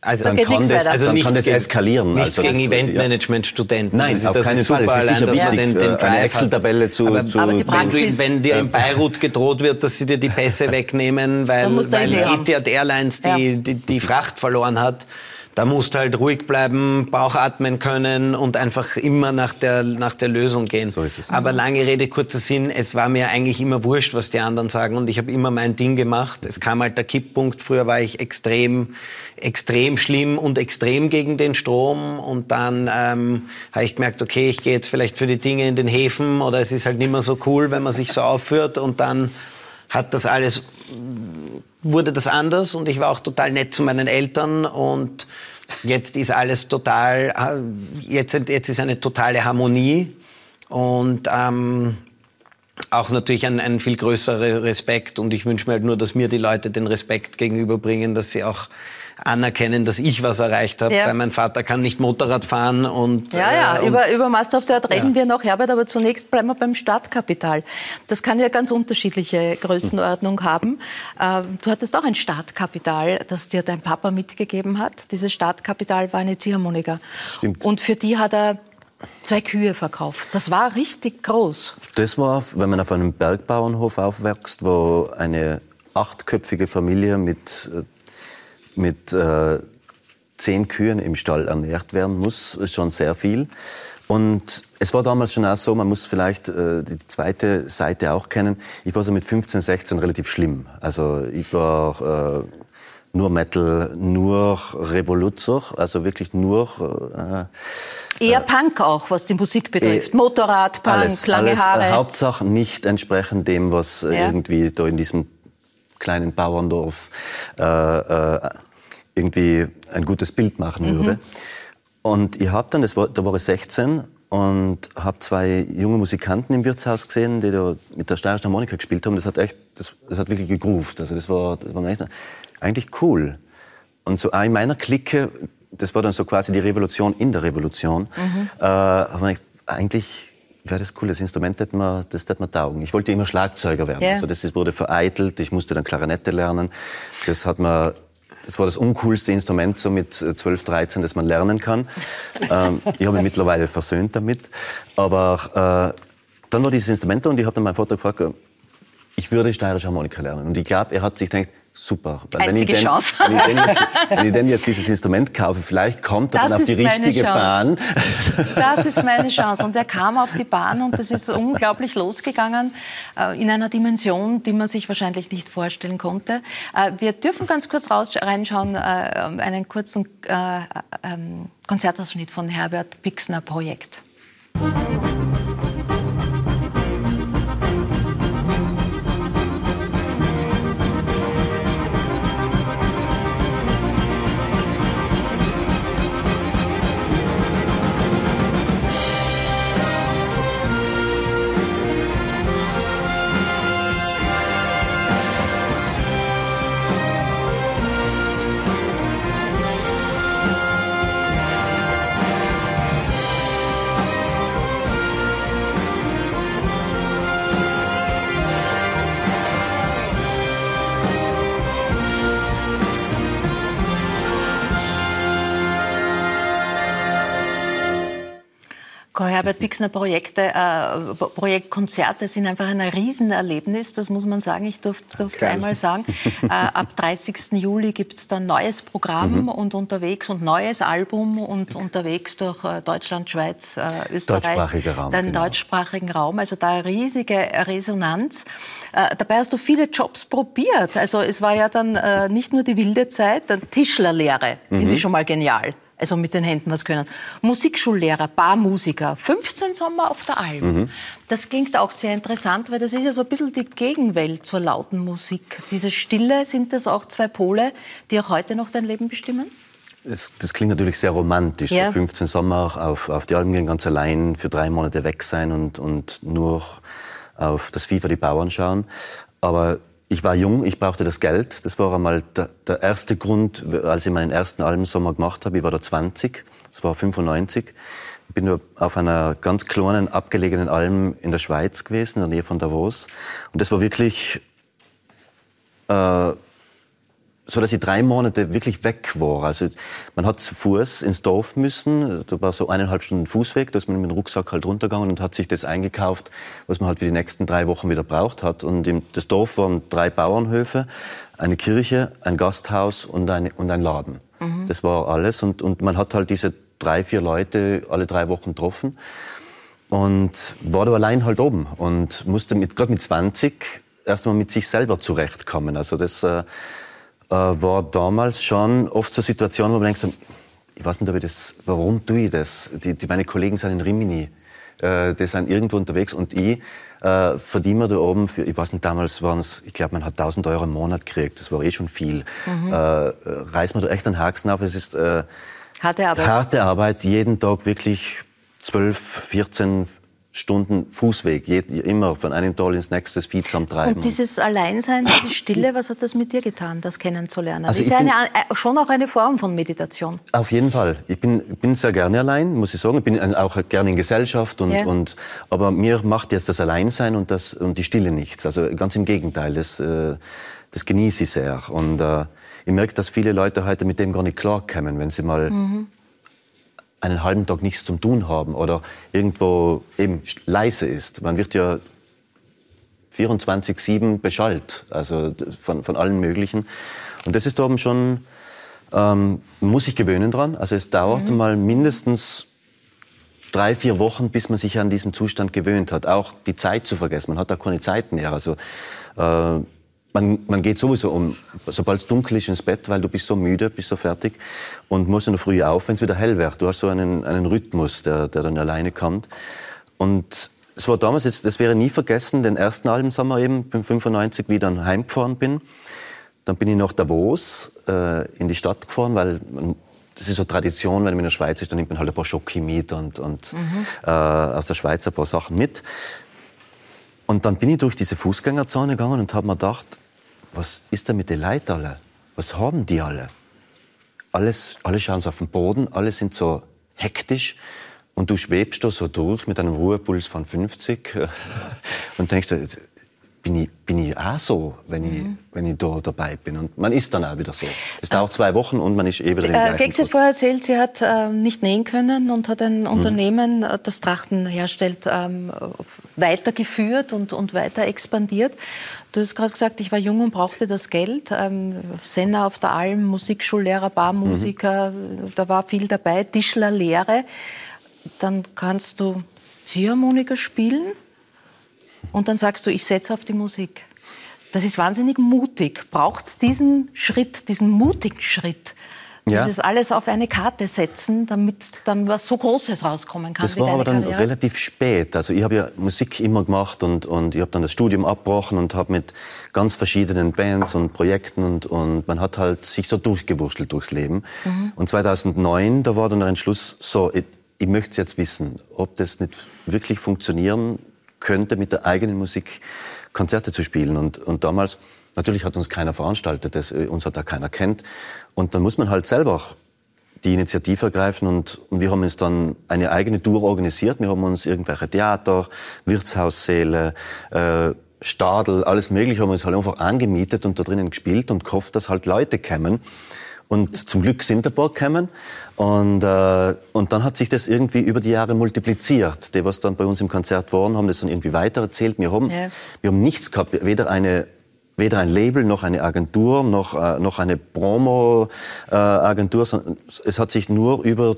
also, dann, kann das, also dann kann das eskalieren. Nichts also gegen Eventmanagement-Studenten. Nein, das auf keinen Fall. Es ist sicher wichtig, den, den eine Excel-Tabelle zu, aber, zu aber wenn, du, wenn dir in Beirut gedroht wird, dass sie dir die Pässe [laughs] wegnehmen, weil, weil Etihad Airlines die, ja. die, die Fracht verloren hat, da musst du halt ruhig bleiben, Bauch atmen können und einfach immer nach der, nach der Lösung gehen. So ist es. Aber lange Rede, kurzer Sinn, es war mir eigentlich immer wurscht, was die anderen sagen und ich habe immer mein Ding gemacht. Es kam halt der Kipppunkt, früher war ich extrem, extrem schlimm und extrem gegen den Strom und dann ähm, habe ich gemerkt, okay, ich gehe jetzt vielleicht für die Dinge in den Häfen oder es ist halt nicht mehr so cool, wenn man sich so aufführt und dann hat das alles wurde das anders und ich war auch total nett zu meinen Eltern und jetzt ist alles total, äh, jetzt, jetzt ist eine totale Harmonie und ähm, auch natürlich ein, ein viel größerer Respekt und ich wünsche mir halt nur, dass mir die Leute den Respekt gegenüberbringen, dass sie auch anerkennen, dass ich was erreicht habe, ja. weil mein Vater kann nicht Motorrad fahren und ja ja äh, über über Master of the Art reden ja. wir noch Herbert, aber zunächst bleiben wir beim Startkapital. Das kann ja ganz unterschiedliche Größenordnung haben. Ähm, du hattest auch ein Startkapital, das dir dein Papa mitgegeben hat. Dieses Startkapital war eine Ziehharmonika. Stimmt. Und für die hat er zwei Kühe verkauft. Das war richtig groß. Das war, wenn man auf einem Bergbauernhof aufwächst, wo eine achtköpfige Familie mit äh, mit äh, zehn Kühen im Stall ernährt werden muss, ist schon sehr viel. Und es war damals schon auch so, man muss vielleicht äh, die zweite Seite auch kennen. Ich war so mit 15, 16 relativ schlimm. Also ich war äh, nur Metal, nur Revoluzer, also wirklich nur... Äh, Eher Punk auch, was die Musik betrifft. Äh, Motorrad, Punk, alles, lange alles, Haare. Äh, Hauptsache nicht entsprechend dem, was äh, ja. irgendwie da in diesem kleinen Bauerndorf äh, äh, irgendwie ein gutes Bild machen mhm. würde. Und ich habe dann, das war, da war ich 16 und habe zwei junge Musikanten im Wirtshaus gesehen, die da mit der steirischen Harmonika gespielt haben. Das hat echt, das, das hat wirklich gegroovt. Also das war, das war echt, eigentlich cool. Und so in meiner Clique, das war dann so quasi die Revolution in der Revolution, mhm. äh, habe ich eigentlich wäre das cool, das Instrument hätte man, das hätte man taugen. Ich wollte immer Schlagzeuger werden. Ja. Also das wurde vereitelt, ich musste dann Klarinette lernen. Das hat man das war das uncoolste Instrument so mit 12, 13, das man lernen kann. [laughs] ähm, ich habe mich mittlerweile versöhnt damit. Aber äh, dann war dieses Instrument da und ich habe dann meinen Vater gefragt, ich würde steirische Harmonika lernen. Und ich glaube, er hat sich gedacht, super. Weil Einzige wenn ich, denn, Chance. Wenn ich, denn jetzt, wenn ich denn jetzt dieses Instrument kaufe, vielleicht kommt er das dann auf die richtige Bahn. Das ist meine Chance. Und er kam auf die Bahn und das ist unglaublich losgegangen äh, in einer Dimension, die man sich wahrscheinlich nicht vorstellen konnte. Äh, wir dürfen ganz kurz raus, reinschauen, äh, einen kurzen ähm, Konzertausschnitt von Herbert Pixner Projekt. Herbert Pixner Projekte, äh, Projektkonzerte sind einfach ein Riesenerlebnis, das muss man sagen. Ich durfte es einmal sagen. [laughs] Äh, ab 30. Juli gibt es dann neues Programm mhm. und unterwegs und neues Album und unterwegs durch äh, Deutschland, Schweiz, äh, Österreich. Deutschsprachiger Raum. Den genau. deutschsprachigen Raum. Also da riesige Resonanz. Äh, dabei hast du viele Jobs probiert. Also es war ja dann äh, nicht nur die wilde Zeit, dann Tischlerlehre, mhm. finde ich schon mal genial also mit den Händen was können. Musikschullehrer, Barmusiker, 15 Sommer auf der Alm. Mhm. Das klingt auch sehr interessant, weil das ist ja so ein bisschen die Gegenwelt zur lauten Musik. Diese Stille, sind das auch zwei Pole, die auch heute noch dein Leben bestimmen? Das, das klingt natürlich sehr romantisch. Ja. So 15 Sommer auf, auf die Alm gehen, ganz allein, für drei Monate weg sein und, und nur auf das Vieh für die Bauern schauen. Aber ich war jung, ich brauchte das Geld. Das war einmal der, der, erste Grund, als ich meinen ersten Almsommer gemacht habe. Ich war da 20, das war 95. Ich bin nur auf einer ganz kleinen, abgelegenen Alm in der Schweiz gewesen, in der Nähe von Davos. Und das war wirklich äh, so dass ich drei Monate wirklich weg war. Also man hat zu Fuß ins Dorf müssen. Da war so eineinhalb Stunden Fußweg. Da ist man mit dem Rucksack halt runtergegangen und hat sich das eingekauft, was man halt für die nächsten drei Wochen wieder braucht hat. Und im, das Dorf waren drei Bauernhöfe, eine Kirche, ein Gasthaus und, eine, und ein Laden. Mhm. Das war alles. Und, und man hat halt diese drei, vier Leute alle drei Wochen getroffen. Und war da allein halt oben und musste mit, gerade mit 20 erst einmal mit sich selber zurechtkommen. Also das, äh, war damals schon oft so Situation, wo man denkt, ich weiß nicht, ob ich das, warum tue ich das? Die, die meine Kollegen sind in Rimini, äh, die sind irgendwo unterwegs und ich äh, verdiene mir da oben, für, ich weiß nicht, damals waren es, ich glaube, man hat 1000 Euro im Monat gekriegt, das war eh schon viel. Mhm. Äh, reißt man da echt einen Haxen auf, es ist äh, harte Arbeit. harte Arbeit, jeden Tag wirklich 12, 14, Stunden Fußweg, immer von einem Tal ins nächste Vieh zum Treiben. Und dieses Alleinsein, [laughs] diese Stille, was hat das mit dir getan, das kennenzulernen? Also das ist ja eine, äh, schon auch eine Form von Meditation. Auf jeden Fall. Ich bin, bin sehr gerne allein, muss ich sagen. Ich bin auch gerne in Gesellschaft. Und, ja. und, aber mir macht jetzt das Alleinsein und, das, und die Stille nichts. Also ganz im Gegenteil, das, äh, das genieße ich sehr. Und äh, ich merke, dass viele Leute heute mit dem gar nicht klarkommen, wenn sie mal mhm einen halben Tag nichts zum Tun haben oder irgendwo eben leise ist. Man wird ja 24-7 beschallt, also von, von allen möglichen. Und das ist oben schon, ähm, muss sich gewöhnen dran. Also es dauert mhm. mal mindestens drei, vier Wochen, bis man sich an diesen Zustand gewöhnt hat. Auch die Zeit zu vergessen. Man hat da keine Zeit mehr. Also äh, man, man geht sowieso um, sobald es dunkel ist, ins Bett, weil du bist so müde, bist so fertig und musst in der Früh auf, wenn es wieder hell wird. Du hast so einen, einen Rhythmus, der, der dann alleine kommt. Und es war damals, jetzt, das wäre nie vergessen, den ersten Albensommer eben, bin 95 wieder heimgefahren bin. Dann bin ich nach Davos äh, in die Stadt gefahren, weil man das ist so Tradition, wenn man in der Schweiz ist, dann nimmt man halt ein paar Schoki mit und, und mhm. äh, aus der Schweiz ein paar Sachen mit. Und dann bin ich durch diese Fußgängerzone gegangen und habe mir gedacht, was ist denn mit den Leuten alle? Was haben die alle? Alles, alle schauen auf den Boden, alle sind so hektisch und du schwebst da so durch mit einem Ruhepuls von 50 [laughs] und denkst, bin ich, ich auch so, wenn, mhm. ich, wenn ich da dabei bin. Und man ist dann auch wieder so. Es dauert zwei Wochen und man ist eh wieder im äh, Gex hat vorher erzählt, sie hat äh, nicht nähen können und hat ein mhm. Unternehmen, äh, das Trachten herstellt, ähm, weitergeführt und, und weiter expandiert. Du hast gerade gesagt, ich war jung und brauchte das Geld. Ähm, Senna auf der Alm, Musikschullehrer, Barmusiker, mhm. da war viel dabei, Tischlerlehre. Dann kannst du Ziehharmonika spielen und dann sagst du, ich setze auf die Musik. Das ist wahnsinnig mutig. Braucht es diesen Schritt, diesen mutigen Schritt? Ja. Dieses alles auf eine Karte setzen, damit dann was so Großes rauskommen kann. Das war aber dann Karriere. relativ spät. Also ich habe ja Musik immer gemacht und, und ich habe dann das Studium abgebrochen und habe mit ganz verschiedenen Bands und Projekten und, und man hat halt sich so durchgewurschtelt durchs Leben. Mhm. Und 2009, da war dann der Entschluss, so, ich, ich möchte jetzt wissen, ob das nicht wirklich funktionieren könnte, mit der eigenen Musik Konzerte zu spielen. Und, und damals, natürlich hat uns keiner veranstaltet, das, äh, uns hat da keiner kennt. Und dann muss man halt selber die Initiative ergreifen und, und wir haben uns dann eine eigene Tour organisiert. Wir haben uns irgendwelche Theater, Wirtshaussäle, äh, Stadel, alles Mögliche haben wir uns halt einfach angemietet und da drinnen gespielt und gehofft, dass halt Leute kommen. Und zum Glück sind ein paar gekommen. Und, äh, und dann hat sich das irgendwie über die Jahre multipliziert. Die, was dann bei uns im Konzert waren, haben das dann irgendwie weitererzählt. Wir haben, ja. wir haben nichts gehabt, weder eine weder ein Label noch eine Agentur noch, äh, noch eine Promo-Agentur. Äh, es hat sich nur über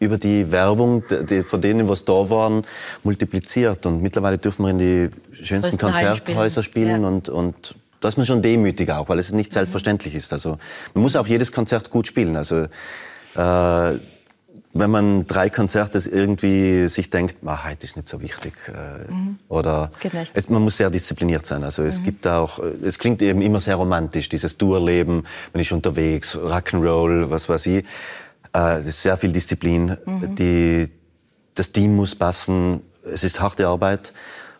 über die Werbung die, von denen, was da waren, multipliziert. Und mittlerweile dürfen wir in die schönsten Konzerthäuser spielen, ja. und, und da ist man schon demütig auch, weil es nicht selbstverständlich ist. Also man muss auch jedes Konzert gut spielen. Also äh, wenn man drei Konzerte irgendwie sich denkt, ah, heute ist nicht so wichtig, äh, mhm. oder es, man muss sehr diszipliniert sein. Also es mhm. gibt auch, es klingt eben immer sehr romantisch, dieses Tourleben, man ist unterwegs, Rock'n'Roll, was weiß ich. Äh, es ist sehr viel Disziplin. Mhm. Die, das Team muss passen. Es ist harte Arbeit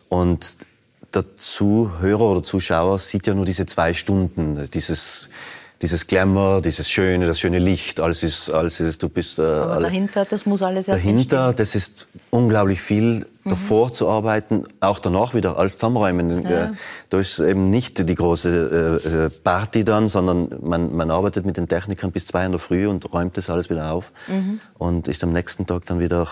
und der Zuhörer oder Zuschauer sieht ja nur diese zwei Stunden, dieses dieses Glamour, dieses Schöne, das schöne Licht, alles ist, alles ist, du bist. Äh, Aber dahinter, das muss alles erst Dahinter, entstehen. das ist unglaublich viel, mhm. davor zu arbeiten, auch danach wieder alles zusammenräumen. Ja. Da ist eben nicht die große äh, äh, Party dann, sondern man, man arbeitet mit den Technikern bis zwei in der Früh und räumt das alles wieder auf mhm. und ist am nächsten Tag dann wieder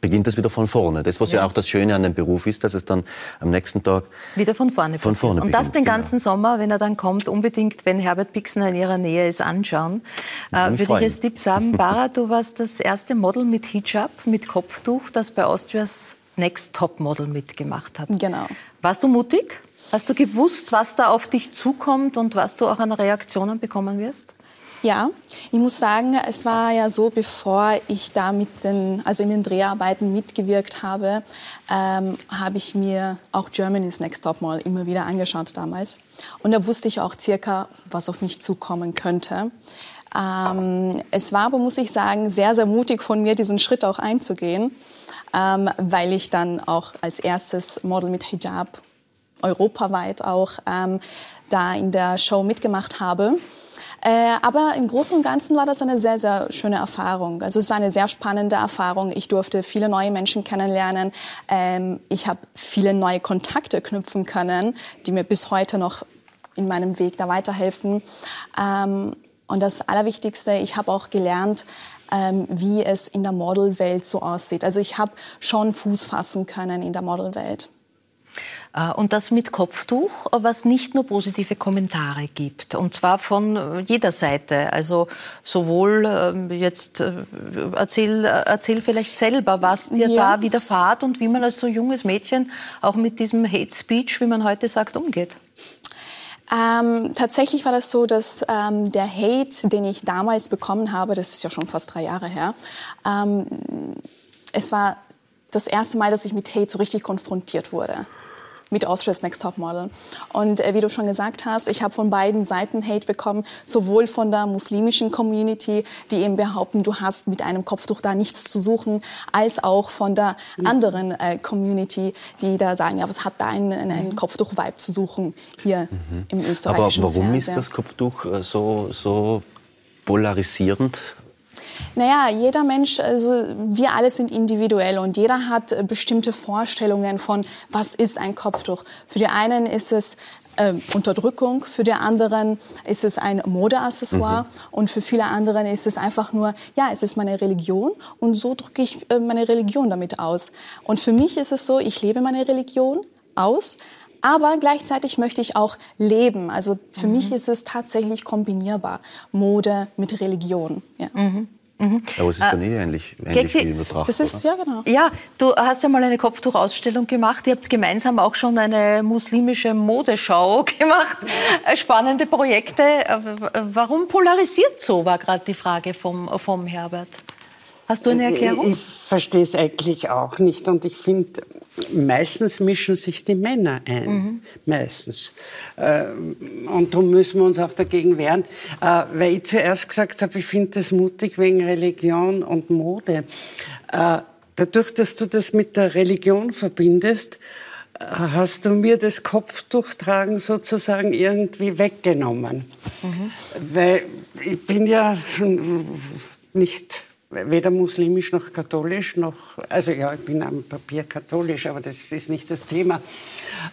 beginnt das wieder von vorne. Das, was ja. ja. auch das Schöne an dem Beruf ist, dass es dann am nächsten Tag wieder von vorne von vorne Und das den ganzen genau. Sommer, wenn er dann kommt, unbedingt, wenn Herbert Pixner in ihrer Nähe ist, anschauen. Äh, würde ich als Tipp sagen, [laughs] Bara, du warst das erste Model mit Hijab, mit Kopftuch, das bei Austrias Next Top Model mitgemacht hat. Genau. Warst du mutig? Hast du gewusst, was da auf dich zukommt und was du auch an Reaktionen bekommen wirst? Ja, ich muss sagen, es war ja so, bevor ich da mit den, also in den Dreharbeiten mitgewirkt habe, ähm, habe ich mir auch Germany's Next Top Model immer wieder angeschaut damals. Und da wusste ich auch circa, was auf mich zukommen könnte. Ähm, es war aber, muss ich sagen, sehr, sehr mutig von mir, diesen Schritt auch einzugehen, ähm, weil ich dann auch als erstes Model mit Hijab europaweit auch ähm, da in der Show mitgemacht habe. Äh, aber im Großen und Ganzen war das eine sehr, sehr schöne Erfahrung. Also es war eine sehr spannende Erfahrung. Ich durfte viele neue Menschen kennenlernen. Ähm, ich habe viele neue Kontakte knüpfen können, die mir bis heute noch in meinem Weg da weiterhelfen. Ähm, und das Allerwichtigste, ich habe auch gelernt, ähm, wie es in der Modelwelt so aussieht. Also ich habe schon Fuß fassen können in der Modelwelt. Äh, und das mit Kopftuch, was nicht nur positive Kommentare gibt. Und zwar von äh, jeder Seite. Also sowohl ähm, jetzt, äh, erzähl, erzähl vielleicht selber, was dir yes. da widerfahrt und wie man als so junges Mädchen auch mit diesem Hate Speech, wie man heute sagt, umgeht. Ähm, tatsächlich war das so, dass ähm, der Hate, den ich damals bekommen habe, das ist ja schon fast drei Jahre her, ähm, es war das erste Mal, dass ich mit Hate so richtig konfrontiert wurde. Mit Austria's Next Top Model. Und äh, wie du schon gesagt hast, ich habe von beiden Seiten Hate bekommen, sowohl von der muslimischen Community, die eben behaupten, du hast mit einem Kopftuch da nichts zu suchen, als auch von der mhm. anderen äh, Community, die da sagen, ja, was hat da ein, ein mhm. Kopftuch-Vibe zu suchen hier mhm. im österreichischen Aber warum Fernseher. ist das Kopftuch äh, so, so polarisierend? Naja, jeder Mensch, also wir alle sind individuell und jeder hat äh, bestimmte Vorstellungen von, was ist ein Kopftuch. Für die einen ist es äh, Unterdrückung, für die anderen ist es ein Modeaccessoire mhm. und für viele anderen ist es einfach nur, ja, es ist meine Religion und so drücke ich äh, meine Religion damit aus. Und für mich ist es so, ich lebe meine Religion aus, aber gleichzeitig möchte ich auch leben. Also für mhm. mich ist es tatsächlich kombinierbar, Mode mit Religion. Ja. Mhm. Mhm. Aber es ist dann äh, eh ähnlich, ähnlich wie betrachtet. Das ist, ja, genau. Ja, du hast ja mal eine Kopftuchausstellung gemacht. Ihr habt gemeinsam auch schon eine muslimische Modeschau [laughs] gemacht. Äh, spannende Projekte. Äh, warum polarisiert so, war gerade die Frage vom, vom Herbert. Hast du eine Erklärung? Ich, ich verstehe es eigentlich auch nicht. Und ich finde, meistens mischen sich die Männer ein. Mhm. Meistens. Äh, und darum müssen wir uns auch dagegen wehren. Äh, weil ich zuerst gesagt habe, ich finde das mutig wegen Religion und Mode. Äh, dadurch, dass du das mit der Religion verbindest, hast du mir das Kopftuchtragen sozusagen irgendwie weggenommen. Mhm. Weil ich bin ja nicht weder muslimisch noch katholisch noch, also ja, ich bin am Papier katholisch, aber das ist nicht das Thema.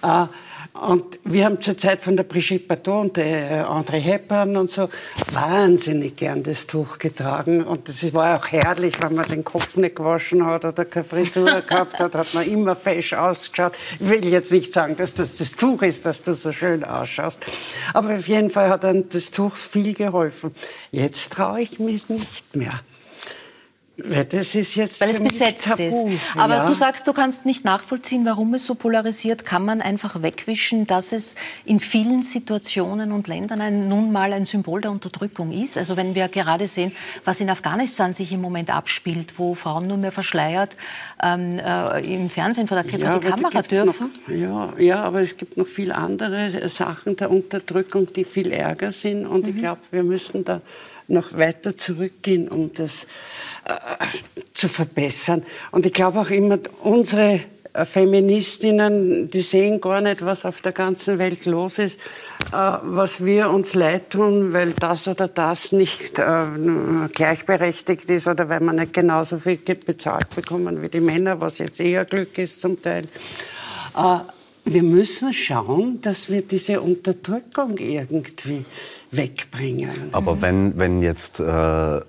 Äh, und wir haben zur Zeit von der Brigitte Bardot und der André Hepburn und so wahnsinnig gern das Tuch getragen. Und das war auch herrlich, wenn man den Kopf nicht gewaschen hat oder keine Frisur [laughs] gehabt hat, hat man immer fesch ausgeschaut. Ich will jetzt nicht sagen, dass das das Tuch ist, dass du so schön ausschaust. Aber auf jeden Fall hat dann das Tuch viel geholfen. Jetzt traue ich mich nicht mehr. Das ist jetzt Weil es besetzt Tabu. ist. Aber ja. du sagst, du kannst nicht nachvollziehen, warum es so polarisiert. Kann man einfach wegwischen, dass es in vielen Situationen und Ländern ein, nun mal ein Symbol der Unterdrückung ist? Also wenn wir gerade sehen, was in Afghanistan sich im Moment abspielt, wo Frauen nur mehr verschleiert ähm, äh, im Fernsehen vor der, ja, vor der Kamera dürfen. Noch, ja, ja, aber es gibt noch viel andere Sachen der Unterdrückung, die viel ärger sind. Und mhm. ich glaube, wir müssen da noch weiter zurückgehen, um das äh, zu verbessern. Und ich glaube auch immer, unsere äh, Feministinnen, die sehen gar nicht, was auf der ganzen Welt los ist, äh, was wir uns leid tun, weil das oder das nicht äh, gleichberechtigt ist oder weil man nicht genauso viel bezahlt bekommen wie die Männer, was jetzt eher Glück ist zum Teil. Äh, wir müssen schauen, dass wir diese Unterdrückung irgendwie wegbringen. Aber wenn, wenn jetzt äh,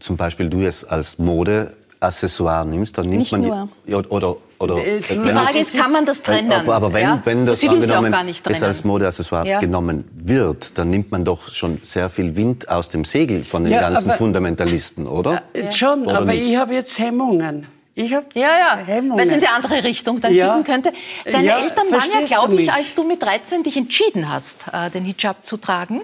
zum Beispiel du es als Modeaccessoire nimmst, dann nimmt nicht man nur. Ja, oder oder die Frage ist, kann man das trennen? Aber, aber wenn, ja? wenn das angenommen es als Modeaccessoire ja. genommen wird, dann nimmt man doch schon sehr viel Wind aus dem Segel von den ja, ganzen aber, Fundamentalisten, oder? Ja. Schon, oder aber nicht? ich habe jetzt Hemmungen. Ich habe ja, ja, Hemmungen. weil es in die andere Richtung dann ja. kippen könnte. Deine ja, Eltern waren ja, glaube ich, als du mit 13 dich entschieden hast, äh, den Hijab zu tragen,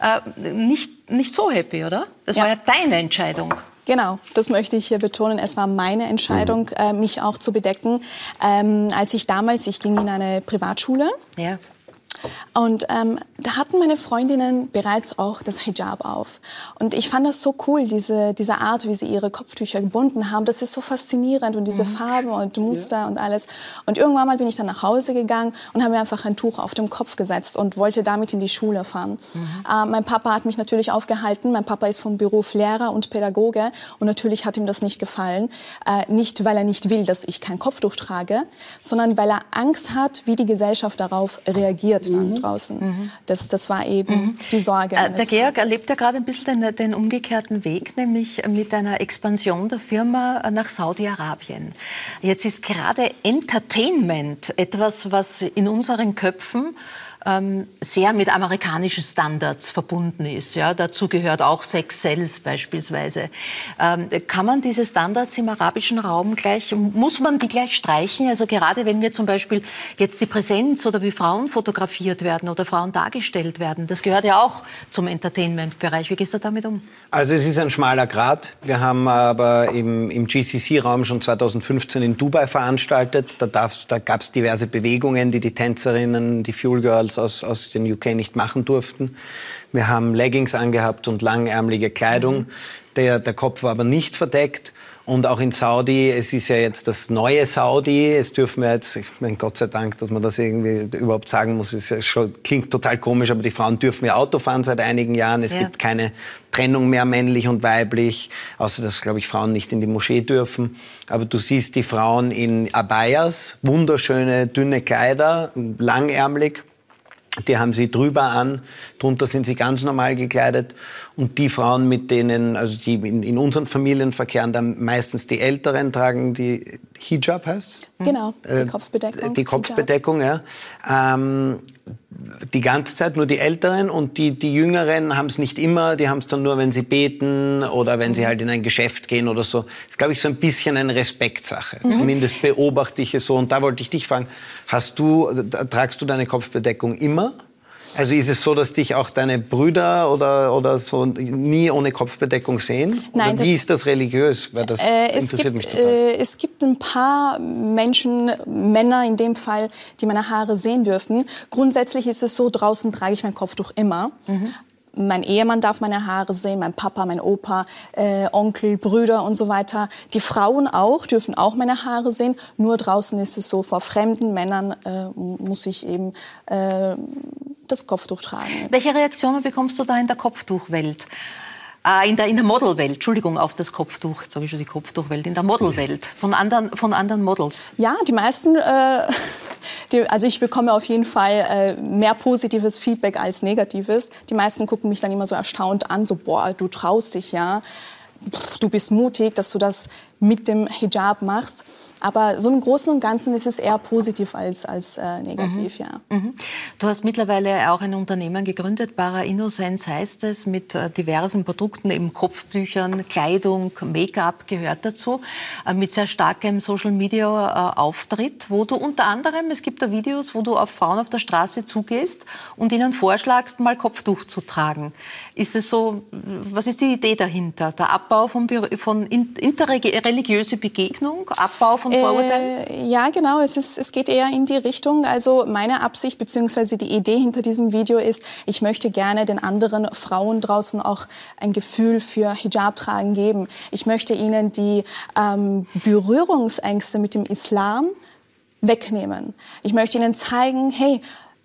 äh, nicht, nicht so happy, oder? Das ja. war ja deine Entscheidung. Genau, das möchte ich hier betonen. Es war meine Entscheidung, mhm. äh, mich auch zu bedecken. Ähm, als ich damals, ich ging in eine Privatschule. Ja. Und ähm, da hatten meine Freundinnen bereits auch das Hijab auf. Und ich fand das so cool, diese, diese Art, wie sie ihre Kopftücher gebunden haben. Das ist so faszinierend und diese mhm. Farben und Muster ja. und alles. Und irgendwann mal bin ich dann nach Hause gegangen und habe mir einfach ein Tuch auf dem Kopf gesetzt und wollte damit in die Schule fahren. Mhm. Äh, mein Papa hat mich natürlich aufgehalten. Mein Papa ist vom Beruf Lehrer und Pädagoge und natürlich hat ihm das nicht gefallen. Äh, nicht, weil er nicht will, dass ich kein Kopftuch trage, sondern weil er Angst hat, wie die Gesellschaft darauf reagiert dann mhm. draußen. Mhm. Das, das war eben mhm. die Sorge. Äh, der Georg erlebt ja gerade ein bisschen den, den, umgekehrten Weg, nämlich mit einer Expansion der Firma nach Saudi-Arabien. Jetzt ist gerade Entertainment etwas, was in unseren Köpfen ähm, sehr mit amerikanischen Standards verbunden ist. Ja, dazu gehört auch Sex Cells beispielsweise. Ähm, kann man diese Standards im arabischen Raum gleich, muss man die gleich streichen? Also gerade wenn wir zum Beispiel jetzt die Präsenz oder wie Frauen fotografiert werden oder Frauen dargestellt werden, das gehört ja auch zum Entertainment-Bereich. Wie gehst du damit um? Also es ist ein schmaler Grad. Wir haben aber im, im GCC-Raum schon 2015 in Dubai veranstaltet. Da, da gab es diverse Bewegungen, die die Tänzerinnen, die Fuel Girls aus, aus den UK nicht machen durften. Wir haben Leggings angehabt und langärmelige Kleidung. Mhm. Der, der Kopf war aber nicht verdeckt. Und auch in Saudi, es ist ja jetzt das neue Saudi, es dürfen wir jetzt, ich meine Gott sei Dank, dass man das irgendwie überhaupt sagen muss, es ja schon, klingt total komisch, aber die Frauen dürfen ja Auto fahren seit einigen Jahren. Es ja. gibt keine Trennung mehr männlich und weiblich, außer dass, glaube ich, Frauen nicht in die Moschee dürfen. Aber du siehst die Frauen in Abayas, wunderschöne, dünne Kleider, langärmlich. Die haben sie drüber an, drunter sind sie ganz normal gekleidet. Und die Frauen, mit denen, also die in, in unseren Familien verkehren, dann meistens die Älteren tragen die Hijab heißt Genau, die äh, Kopfbedeckung. Die Kopfbedeckung, Hijab. ja. Ähm, die ganze Zeit nur die Älteren und die, die Jüngeren haben es nicht immer, die haben es dann nur, wenn sie beten oder wenn sie mhm. halt in ein Geschäft gehen oder so. Das ist, glaube ich, so ein bisschen eine Respektsache. Mhm. Zumindest beobachte ich es so. Und da wollte ich dich fragen, hast du, tragst du deine Kopfbedeckung immer? Also ist es so, dass dich auch deine Brüder oder, oder so nie ohne Kopfbedeckung sehen? Nein, oder wie ist das religiös? Weil das äh, interessiert gibt, mich total. Äh, es gibt ein paar Menschen, Männer in dem Fall, die meine Haare sehen dürfen. Grundsätzlich ist es so, draußen trage ich mein Kopftuch immer. Mhm mein Ehemann darf meine Haare sehen, mein Papa, mein Opa, äh, Onkel, Brüder und so weiter. Die Frauen auch, dürfen auch meine Haare sehen. Nur draußen ist es so, vor fremden Männern äh, muss ich eben äh, das Kopftuch tragen. Welche Reaktionen bekommst du da in der Kopftuchwelt? Äh, in der, in der Modelwelt, Entschuldigung, auf das Kopftuch, jetzt habe ich schon die Kopftuchwelt, in der Modelwelt, von anderen, von anderen Models. Ja, die meisten, äh, [laughs] die, also ich bekomme auf jeden Fall äh, mehr positives Feedback als negatives. Die meisten gucken mich dann immer so erstaunt an, so, boah, du traust dich ja, Pff, du bist mutig, dass du das mit dem Hijab machst. Aber so im Großen und Ganzen ist es eher positiv als, als äh, negativ, mhm. ja. Mhm. Du hast mittlerweile auch ein Unternehmen gegründet, Para Innocence heißt es, mit äh, diversen Produkten, eben Kopfbüchern, Kleidung, Make-up gehört dazu, äh, mit sehr starkem Social-Media-Auftritt, wo du unter anderem, es gibt da Videos, wo du auf Frauen auf der Straße zugehst und ihnen vorschlagst, mal Kopftuch zu tragen. Ist es so, was ist die Idee dahinter? Der Abbau von, von interreligiöse Begegnung, Abbau von Vorurteilen? Äh, ja, genau. Es, ist, es geht eher in die Richtung. Also meine Absicht bzw. die Idee hinter diesem Video ist, ich möchte gerne den anderen Frauen draußen auch ein Gefühl für Hijab-Tragen geben. Ich möchte ihnen die ähm, Berührungsängste mit dem Islam wegnehmen. Ich möchte ihnen zeigen, hey,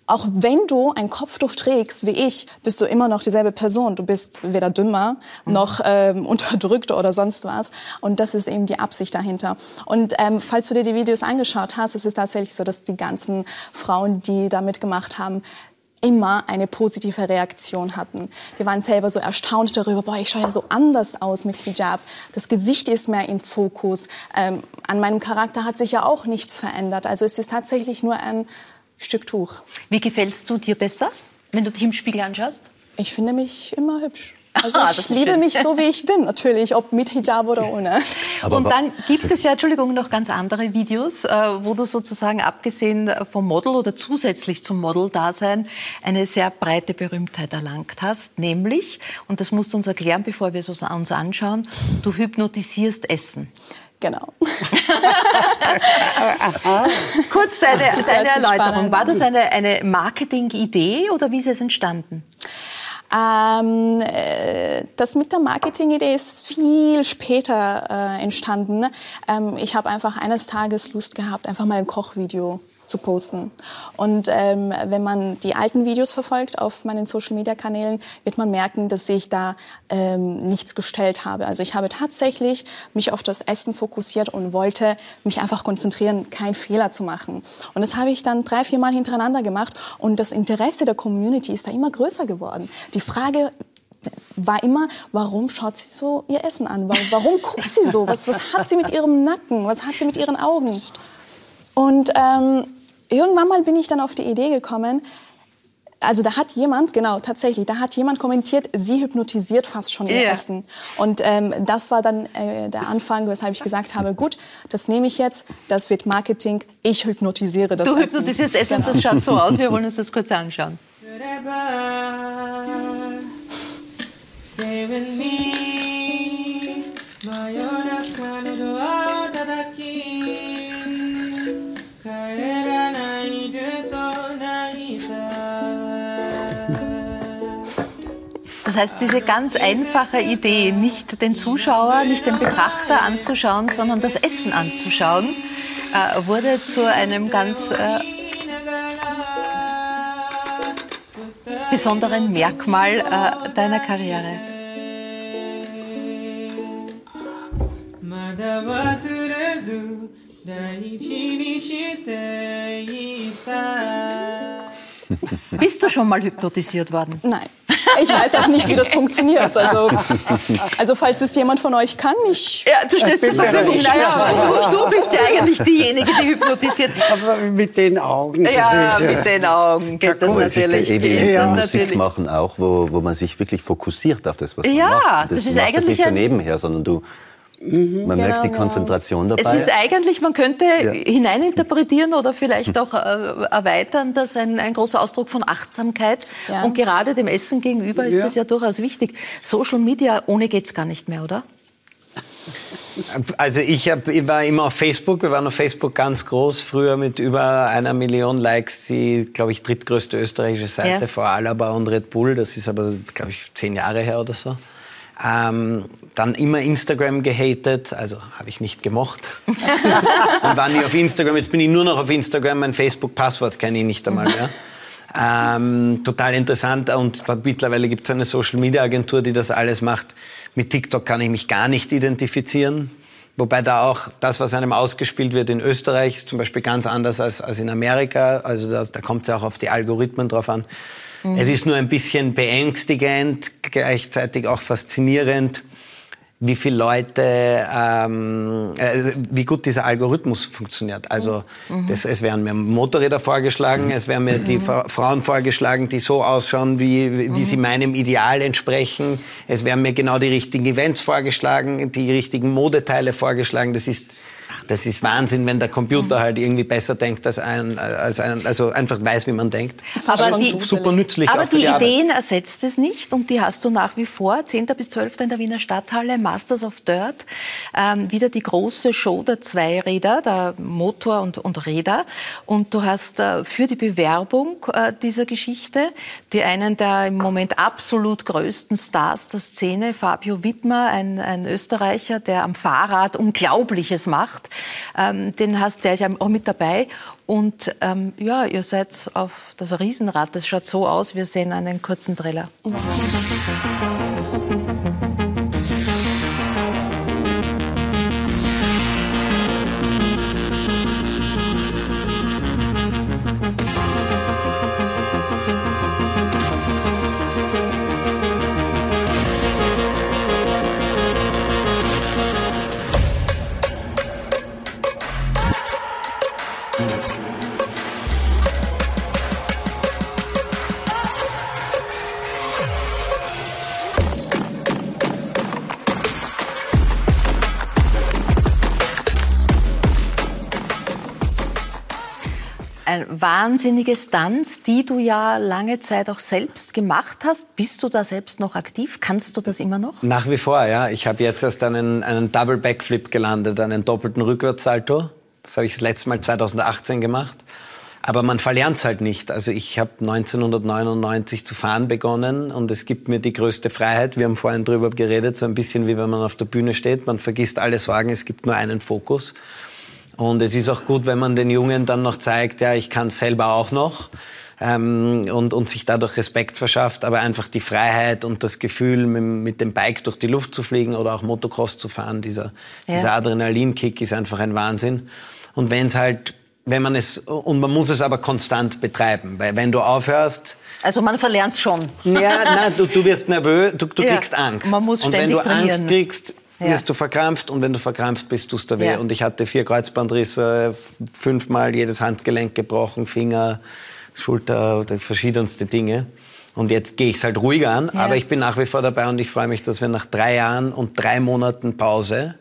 auch wenn du ein Kopftuch trägst wie ich, bist du immer noch dieselbe Person. Du bist weder dümmer mhm. noch ähm, [laughs] unterdrückt oder sonst was. Und das ist eben die Absicht dahinter. Und ähm, falls du dir die Videos angeschaut hast, es ist tatsächlich so, dass die ganzen Frauen, die da mitgemacht haben, immer eine positive Reaktion hatten. Die waren selber so erstaunt darüber, boah, ich schaue ja so anders aus mit Hijab. Das Gesicht ist mehr im Fokus. Ähm, an meinem Charakter hat sich ja auch nichts verändert. Also es ist tatsächlich nur ein Stück Tuch. Wie gefällst du dir besser, wenn du dich im Spiegel anschaust? Ich finde mich immer hübsch. Also ich liebe schön. mich so, wie ich bin, natürlich, ob mit Hijab oder ohne. [laughs] Aber und dann gibt es ja, Entschuldigung, noch ganz andere Videos, äh, wo du sozusagen abgesehen vom Model oder zusätzlich zum Model-Dasein eine sehr breite Berühmtheit erlangt hast. Nämlich, und das musst du uns erklären, bevor wir es uns anschauen, du hypnotisierst Essen. Genau. [laughs] Kurz deine, deine Erläuterung. War das eine, eine Marketing-Idee oder wie ist es entstanden? Ähm, äh, das mit der Marketing-Idee ist viel später äh, entstanden. Ähm, ich habe einfach eines Tages Lust gehabt, einfach mal ein Kochvideo zu posten. Und ähm, wenn man die alten Videos verfolgt auf meinen Social-Media-Kanälen, wird man merken, dass ich da ähm, nichts gestellt habe. Also ich habe tatsächlich mich auf das Essen fokussiert und wollte mich einfach konzentrieren, keinen Fehler zu machen. Und das habe ich dann drei, vier Mal hintereinander gemacht und das Interesse der Community ist da immer größer geworden. Die Frage war immer, warum schaut sie so ihr Essen an? Warum, warum guckt sie so? Was, was hat sie mit ihrem Nacken? Was hat sie mit ihren Augen? Und ähm, irgendwann mal bin ich dann auf die Idee gekommen, also da hat jemand, genau, tatsächlich, da hat jemand kommentiert, sie hypnotisiert fast schon ihr yeah. Essen. Und ähm, das war dann äh, der Anfang, weshalb ich gesagt habe, gut, das nehme ich jetzt, das wird Marketing, ich hypnotisiere das Du Essen. hypnotisierst Essen, genau. das schaut so aus, wir wollen uns das kurz anschauen. Heißt, diese ganz einfache Idee, nicht den Zuschauer, nicht den Betrachter anzuschauen, sondern das Essen anzuschauen, äh, wurde zu einem ganz äh, besonderen Merkmal äh, deiner Karriere. Bist du schon mal hypnotisiert worden? Nein. Ich weiß auch nicht, wie das funktioniert. Also, also falls es jemand von euch kann, ich. Ja, du stehst zur Verfügung. Naja, du bist ja eigentlich diejenige, die hypnotisiert. Aber mit den Augen. ja, mit den Augen geht das natürlich. Eben geht ja. das Musik machen auch, wo, wo man sich wirklich fokussiert auf das, was man ja, macht. Ja, das, das ist eigentlich das nicht so nebenher, sondern du Mhm, Man genau, merkt die Konzentration dabei. Es ist eigentlich, man könnte ja. hineininterpretieren oder vielleicht auch äh, erweitern, dass ein, ein großer Ausdruck von Achtsamkeit ja. und gerade dem Essen gegenüber ist ja. das ja durchaus wichtig. Social Media, ohne geht es gar nicht mehr, oder? Also ich, hab, ich, war immer auf Facebook, wir waren auf Facebook ganz groß, früher mit über einer Million Likes, die, glaube ich, drittgrößte österreichische Seite ja. vor Alaba und Red Bull, das ist aber, glaube ich, zehn Jahre her oder so. Ähm, dann immer Instagram gehatet, also habe ich nicht gemocht. [laughs] und war nie auf Instagram, jetzt bin ich nur noch auf Instagram, mein Facebook-Passwort kenne ich nicht einmal mehr. [laughs] Ähm, total interessant und mittlerweile gibt es eine Social-Media-Agentur, die das alles macht. Mit TikTok kann ich mich gar nicht identifizieren. Wobei da auch das, was einem ausgespielt wird in Österreich, ist zum Beispiel ganz anders als, als in Amerika. Also da, da kommt es ja auch auf die Algorithmen drauf an. Mhm. Es ist nur ein bisschen beängstigend, gleichzeitig auch faszinierend, wie viele Leute, ähm, äh, wie gut dieser Algorithmus funktioniert. Also mhm. das, es werden mir Motorräder vorgeschlagen, es werden mir die mhm. Frauen vorgeschlagen, die so ausschauen, wie, wie mhm. sie meinem Ideal entsprechen. Es werden mir genau die richtigen Events vorgeschlagen, die richtigen Modeteile vorgeschlagen. Das ist das ist Wahnsinn, wenn der Computer mhm. halt irgendwie besser denkt als ein, als ein also einfach weiß, wie man denkt. Aber die, super nützlich. Aber die, die Ideen ersetzt es nicht und die hast du nach wie vor. 10. bis 12. in der Wiener Stadthalle, Masters of Dirt. Ähm, wieder die große Show der Zweiräder, der Motor und, und Räder. Und du hast äh, für die Bewerbung äh, dieser Geschichte die einen der im Moment absolut größten Stars der Szene, Fabio Wittmer, ein, ein Österreicher, der am Fahrrad Unglaubliches macht. Ähm, den hast, der ist ja auch mit dabei. Und ähm, ja, ihr seid auf das Riesenrad. Das schaut so aus. Wir sehen einen kurzen Trailer. Mhm. wahnsinnige Stunts, die du ja lange Zeit auch selbst gemacht hast. Bist du da selbst noch aktiv? Kannst du das immer noch? Nach wie vor, ja. Ich habe jetzt erst einen, einen Double Backflip gelandet, einen doppelten Rückwärtssalto. Das habe ich das letzte Mal 2018 gemacht. Aber man verlernt es halt nicht. Also ich habe 1999 zu fahren begonnen und es gibt mir die größte Freiheit. Wir haben vorhin drüber geredet, so ein bisschen wie wenn man auf der Bühne steht. Man vergisst alle Sorgen, es gibt nur einen Fokus. Und es ist auch gut, wenn man den Jungen dann noch zeigt, ja, ich kann es selber auch noch. Ähm, und, und sich dadurch Respekt verschafft, aber einfach die Freiheit und das Gefühl, mit, mit dem Bike durch die Luft zu fliegen oder auch Motocross zu fahren, dieser, ja. dieser Adrenalinkick ist einfach ein Wahnsinn. Und wenn es halt, wenn man es, und man muss es aber konstant betreiben, weil wenn du aufhörst, also man verlernt es schon. Ja, nein, du, du wirst nervös, du, du ja, kriegst Angst. Man muss ständig und wenn du trainieren. Angst kriegst, ja. wirst du verkrampft und wenn du verkrampft bist, tust du weh. Ja. Und ich hatte vier Kreuzbandrisse, fünfmal jedes Handgelenk gebrochen, Finger, Schulter, verschiedenste Dinge. Und jetzt gehe ich es halt ruhiger an, ja. aber ich bin nach wie vor dabei und ich freue mich, dass wir nach drei Jahren und drei Monaten Pause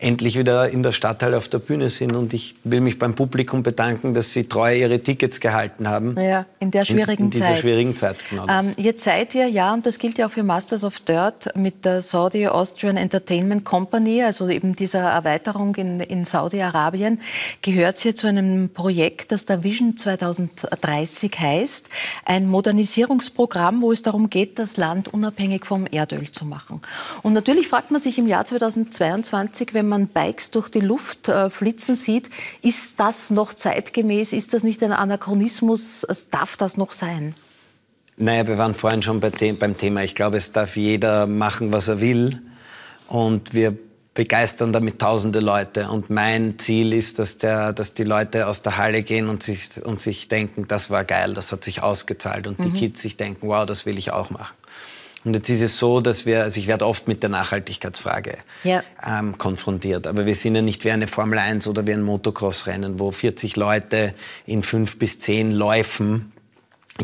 endlich wieder in der Stadthalle auf der Bühne sind. Und ich will mich beim Publikum bedanken, dass sie treu ihre Tickets gehalten haben. Ja, in der schwierigen in, in dieser Zeit. schwierigen Zeit, genau. Ähm, jetzt seid ihr, ja, und das gilt ja auch für Masters of Dirt, mit der Saudi Austrian Entertainment Company, also eben dieser Erweiterung in, in Saudi-Arabien, gehört sie zu einem Projekt, das der Vision 2030 heißt. Ein Modernisierungsprogramm, wo es darum geht, das Land unabhängig vom Erdöl zu machen. Und natürlich fragt man sich im Jahr 2022, wenn man Bikes durch die Luft äh, flitzen sieht. Ist das noch zeitgemäß? Ist das nicht ein Anachronismus? Darf das noch sein? Naja, wir waren vorhin schon bei beim Thema. Ich glaube, es darf jeder machen, was er will. Und wir begeistern damit tausende Leute. Und mein Ziel ist, dass, der, dass die Leute aus der Halle gehen und sich, und sich denken, das war geil, das hat sich ausgezahlt. Und mhm. die Kids sich denken, wow, das will ich auch machen. Und jetzt ist es so, dass wir, also ich werde oft mit der Nachhaltigkeitsfrage ja. ähm, konfrontiert. Aber wir sind ja nicht wie eine Formel 1 oder wie ein Motocross-Rennen, wo 40 Leute in fünf bis zehn Läufen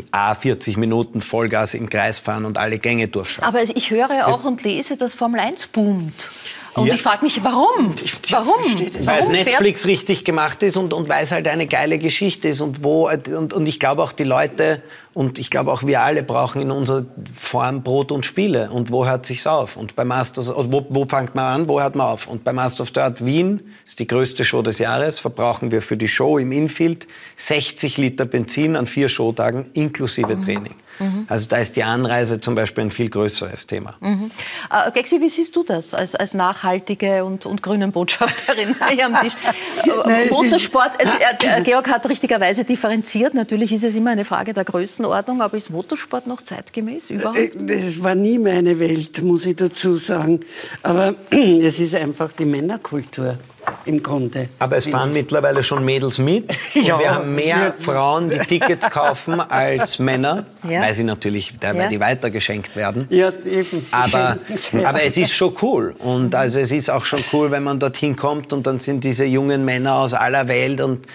A 40 Minuten Vollgas im Kreis fahren und alle Gänge durchschauen. Aber ich höre auch und lese, dass Formel 1 boomt. Und ja. ich frage mich, warum? Warum? Weil es Netflix richtig gemacht ist und, und weil es halt eine geile Geschichte ist und wo und, und ich glaube auch die Leute und ich glaube auch wir alle brauchen in unserer Form Brot und Spiele. Und wo hört sich's auf? Und bei Masters, wo, wo fängt man an? Wo hört man auf? Und bei Master of Dirt Wien ist die größte Show des Jahres. Verbrauchen wir für die Show im Infield 60 Liter Benzin an vier Showtagen inklusive mhm. Training. Mhm. Also da ist die Anreise zum Beispiel ein viel größeres Thema. Mhm. Äh, Gexi, wie siehst du das als, als nachhaltige und, und grünen Botschafterin [laughs] hier am Tisch? [laughs] Nein, Motorsport, es, äh, Georg hat richtigerweise differenziert. Natürlich ist es immer eine Frage der Größenordnung, aber ist Motorsport noch zeitgemäß überhaupt? Äh, das war nie meine Welt, muss ich dazu sagen. Aber [clears throat] es ist einfach die Männerkultur im Grunde. Aber es fahren mittlerweile schon Mädels mit. [laughs] ja, wir haben mehr. Frauen, die Tickets kaufen, [laughs] als Männer, ja. weil sie natürlich dabei ja. weitergeschenkt werden. Ja, eben. Aber, [laughs] aber es ist schon cool. Und also es ist auch schon cool, wenn man dorthin kommt und dann sind diese jungen Männer aus aller Welt und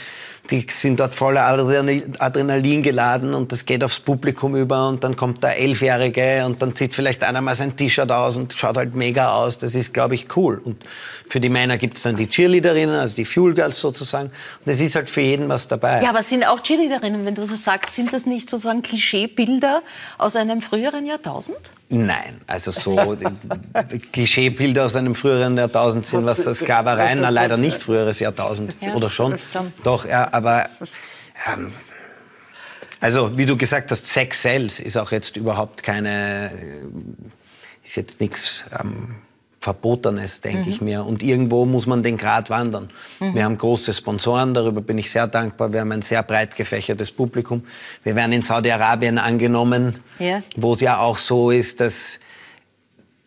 die sind dort voller Adrenalin geladen und das geht aufs Publikum über und dann kommt der Elfjährige und dann zieht vielleicht einer mal sein T-Shirt aus und schaut halt mega aus. Das ist, glaube ich, cool. Und für die Männer gibt es dann die Cheerleaderinnen, also die Fuel Girls sozusagen. Und es ist halt für jeden was dabei. Ja, aber sind auch Cheerleaderinnen, wenn du so sagst, sind das nicht sozusagen Klischeebilder aus einem früheren Jahrtausend? Nein, also so Klischeebilder aus einem früheren Jahrtausend sind was Sklaverei, na leider nicht früheres Jahrtausend ja, oder schon. Doch, ja, aber ähm, also wie du gesagt hast, Sex Cells ist auch jetzt überhaupt keine, ist jetzt nichts ähm, Verbotenes, denke mhm. ich mir. Und irgendwo muss man den Grad wandern. Mhm. Wir haben große Sponsoren, darüber bin ich sehr dankbar. Wir haben ein sehr breit gefächertes Publikum. Wir werden in Saudi-Arabien angenommen, ja. wo es ja auch so ist, dass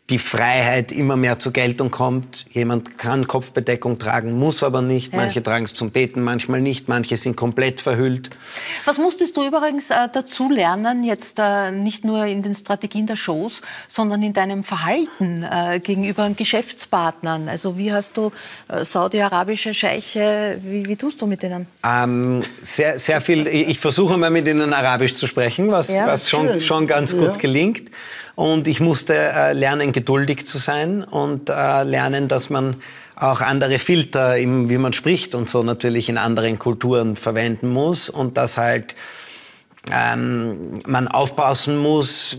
die Freiheit immer mehr zur Geltung kommt. Jemand kann Kopfbedeckung tragen, muss aber nicht. Ja. Manche tragen es zum Beten, manchmal nicht. Manche sind komplett verhüllt. Was musstest du übrigens äh, dazu lernen, jetzt äh, nicht nur in den Strategien der Shows, sondern in deinem Verhalten äh, gegenüber Geschäftspartnern? Also wie hast du äh, saudi-arabische Scheiche, wie, wie, tust du mit denen? Ähm, sehr, sehr viel. Ich versuche mal mit ihnen Arabisch zu sprechen, was, ja, was schon, schon ganz gut ja. gelingt. Und ich musste äh, lernen, geduldig zu sein und äh, lernen, dass man auch andere Filter, im, wie man spricht und so natürlich in anderen Kulturen verwenden muss und dass halt ähm, man aufpassen muss,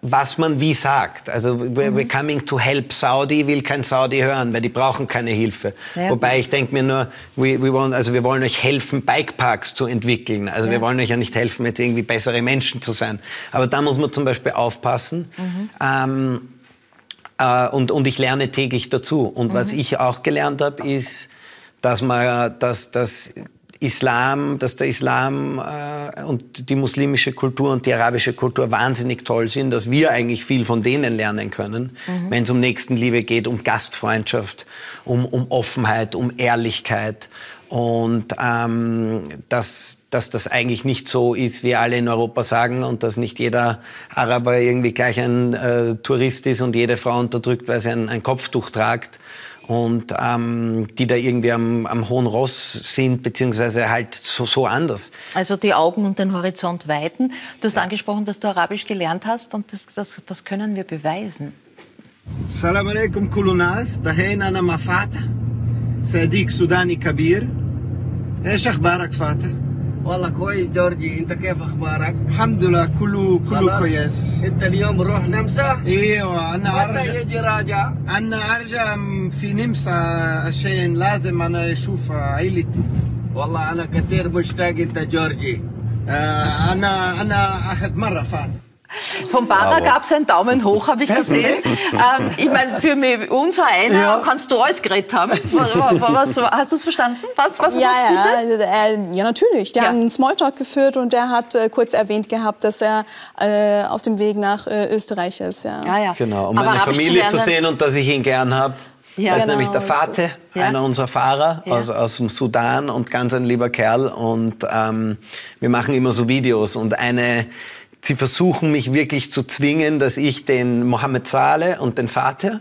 was man wie sagt. Also we're, mhm. we're coming to help Saudi will kein Saudi hören, weil die brauchen keine Hilfe. Ja. Wobei ich denke mir nur, we, we wollen, also wir wollen euch helfen, Bikeparks zu entwickeln. Also ja. wir wollen euch ja nicht helfen, jetzt irgendwie bessere Menschen zu sein. Aber da muss man zum Beispiel aufpassen. Mhm. Ähm, äh, und, und ich lerne täglich dazu. Und mhm. was ich auch gelernt habe, ist, dass man, dass, dass Islam, dass der Islam äh, und die muslimische Kultur und die arabische Kultur wahnsinnig toll sind, dass wir eigentlich viel von denen lernen können, mhm. wenn es um Nächstenliebe geht, um Gastfreundschaft, um, um Offenheit, um Ehrlichkeit und ähm, dass, dass das eigentlich nicht so ist, wie alle in Europa sagen und dass nicht jeder Araber irgendwie gleich ein äh, Tourist ist und jede Frau unterdrückt, weil sie ein, ein Kopftuch tragt und ähm, die da irgendwie am, am hohen Ross sind, beziehungsweise halt so, so anders. Also die Augen und den Horizont weiten. Du hast ja. angesprochen, dass du Arabisch gelernt hast und das, das, das können wir beweisen. Salam alaikum كل ناس تهينا أنا مع فاتح صديق سوداني كبير ايش اخبارك فاتح؟ والله كويس جورجي انت كيف أخبارك؟ الحمد لله كله كله كويس انت اليوم نروح نمسا؟ إيوه أنا أرجع يجي راجع؟ أنا أرجع في نمسا عشان لازم أنا أشوف عيلتي والله أنا كثير مشتاق أنت جورجي آه أنا أنا أخذ مرة فاتح Vom Bara gab es einen Daumen hoch, habe ich gesehen. ähm, ich meine, für mich, unser einer ja. kannst du alles geredet haben. Was, was, hast du es verstanden? Was, was, ja, was Gutes? Ja, also, äh, ja, natürlich. Der ja. hat einen Smalltalk geführt und der hat äh, kurz erwähnt gehabt, dass er äh, auf dem Weg nach äh, Österreich ist. Ja. Ja, ja. Genau, um Aber meine Familie zu, zu sehen und dass ich ihn gern habe. Ja, das ist genau, nämlich der Vater, ja. einer unserer Fahrer ja. aus, aus dem Sudan und ganz ein lieber Kerl. Und ähm, wir machen immer so Videos. Und eine Sie versuchen mich wirklich zu zwingen, dass ich den Mohammed Saleh und den Vater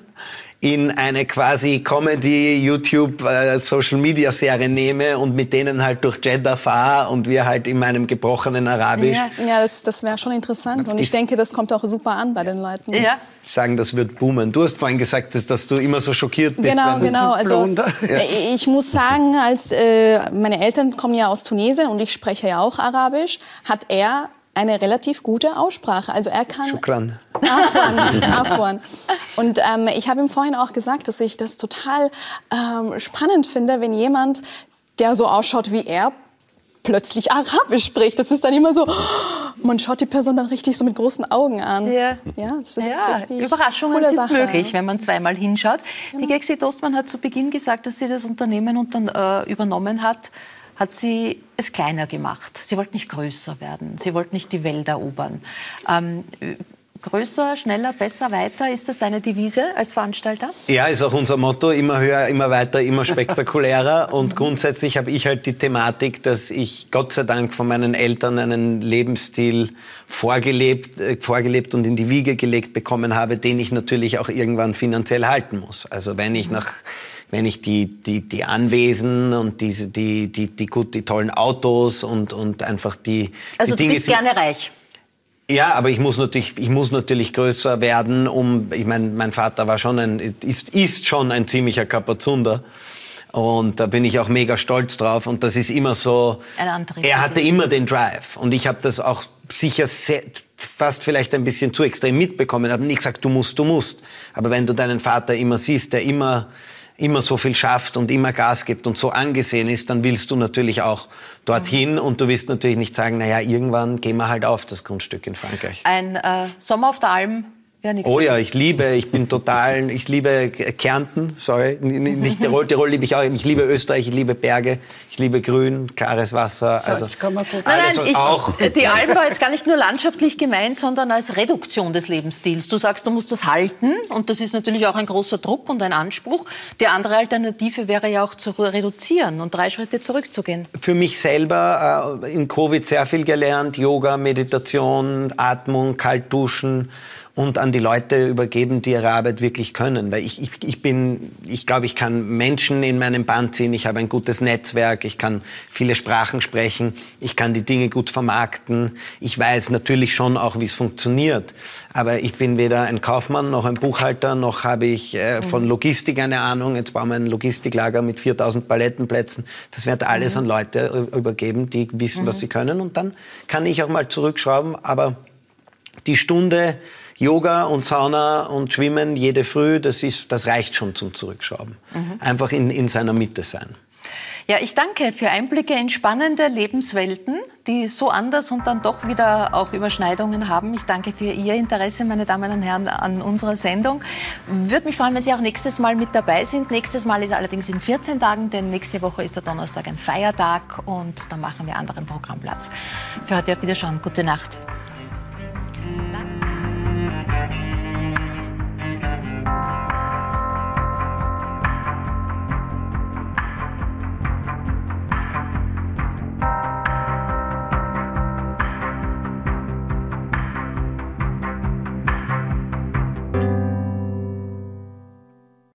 in eine quasi Comedy, YouTube, äh, Social Media Serie nehme und mit denen halt durch Jeddah fahre und wir halt in meinem gebrochenen Arabisch. Ja, ja das, das wäre schon interessant und ich denke, das kommt auch super an bei den Leuten. Ja. Sagen, das wird boomen. Du hast vorhin gesagt, dass, dass du immer so schockiert bist. Genau, genau. Also ja. ich muss sagen, als äh, meine Eltern kommen ja aus Tunesien und ich spreche ja auch Arabisch, hat er eine relativ gute Aussprache. Also er kann Shukran. Afwan, [laughs] Afwan. Und ähm, ich habe ihm vorhin auch gesagt, dass ich das total ähm, spannend finde, wenn jemand, der so ausschaut wie er, plötzlich Arabisch spricht. Das ist dann immer so, [gasps] man schaut die Person dann richtig so mit großen Augen an. Ja, ja, das ist ja Überraschungen sind Sache. möglich, wenn man zweimal hinschaut. Genau. Die Gexi Dostmann hat zu Beginn gesagt, dass sie das Unternehmen und dann, äh, übernommen hat, hat sie es kleiner gemacht. Sie wollte nicht größer werden. Sie wollte nicht die Welt erobern. Ähm, größer, schneller, besser, weiter? Ist das deine Devise als Veranstalter? Ja, ist auch unser Motto. Immer höher, immer weiter, immer [laughs] spektakulärer. Und grundsätzlich habe ich halt die Thematik, dass ich Gott sei Dank von meinen Eltern einen Lebensstil vorgelebt, äh, vorgelebt und in die Wiege gelegt bekommen habe, den ich natürlich auch irgendwann finanziell halten muss. Also wenn ich nach wenn ich die, die, die Anwesen und diese, die, die, die, gut, die tollen Autos und, und einfach die, also die Dinge. Du bist gerne reich. Ja, aber ich muss natürlich, ich muss natürlich größer werden, um, ich meine, mein Vater war schon ein, ist, ist schon ein ziemlicher Kapazunder. Und da bin ich auch mega stolz drauf. Und das ist immer so, ein Antrieb, er hatte immer den Drive. Und ich habe das auch sicher sehr, fast vielleicht ein bisschen zu extrem mitbekommen. Ich habe nie gesagt, du musst, du musst. Aber wenn du deinen Vater immer siehst, der immer immer so viel schafft und immer Gas gibt und so angesehen ist, dann willst du natürlich auch dorthin mhm. und du willst natürlich nicht sagen, naja, irgendwann gehen wir halt auf das Grundstück in Frankreich. Ein äh, Sommer auf der Alm ja, oh ja, ich liebe, ich bin total, ich liebe Kärnten, sorry, nicht Tirol, Tirol liebe ich auch, ich liebe Österreich, ich liebe Berge, ich liebe Grün, klares Wasser, also kann man gut. Nein, nein, ich, auch. Die Alm war jetzt gar nicht nur landschaftlich gemeint, sondern als Reduktion des Lebensstils. Du sagst, du musst das halten und das ist natürlich auch ein großer Druck und ein Anspruch. Die andere Alternative wäre ja auch zu reduzieren und drei Schritte zurückzugehen. Für mich selber äh, in Covid sehr viel gelernt, Yoga, Meditation, Atmung, Kaltduschen, und an die Leute übergeben, die ihre Arbeit wirklich können. Weil ich, ich, ich bin, ich glaube, ich kann Menschen in meinem Band ziehen, ich habe ein gutes Netzwerk, ich kann viele Sprachen sprechen, ich kann die Dinge gut vermarkten, ich weiß natürlich schon auch, wie es funktioniert. Aber ich bin weder ein Kaufmann noch ein Buchhalter, noch habe ich äh, von mhm. Logistik eine Ahnung. Jetzt bauen wir ein Logistiklager mit 4000 Palettenplätzen. Das wird alles mhm. an Leute übergeben, die wissen, mhm. was sie können. Und dann kann ich auch mal zurückschrauben. Aber die Stunde, Yoga und Sauna und Schwimmen jede Früh, das, ist, das reicht schon zum Zurückschrauben. Mhm. Einfach in, in seiner Mitte sein. Ja, ich danke für Einblicke in spannende Lebenswelten, die so anders und dann doch wieder auch Überschneidungen haben. Ich danke für Ihr Interesse, meine Damen und Herren, an unserer Sendung. Würde mich freuen, wenn Sie auch nächstes Mal mit dabei sind. Nächstes Mal ist allerdings in 14 Tagen, denn nächste Woche ist der Donnerstag ein Feiertag und da machen wir anderen Programmplatz. Für heute auf Wiederschauen. Gute Nacht. Thank you.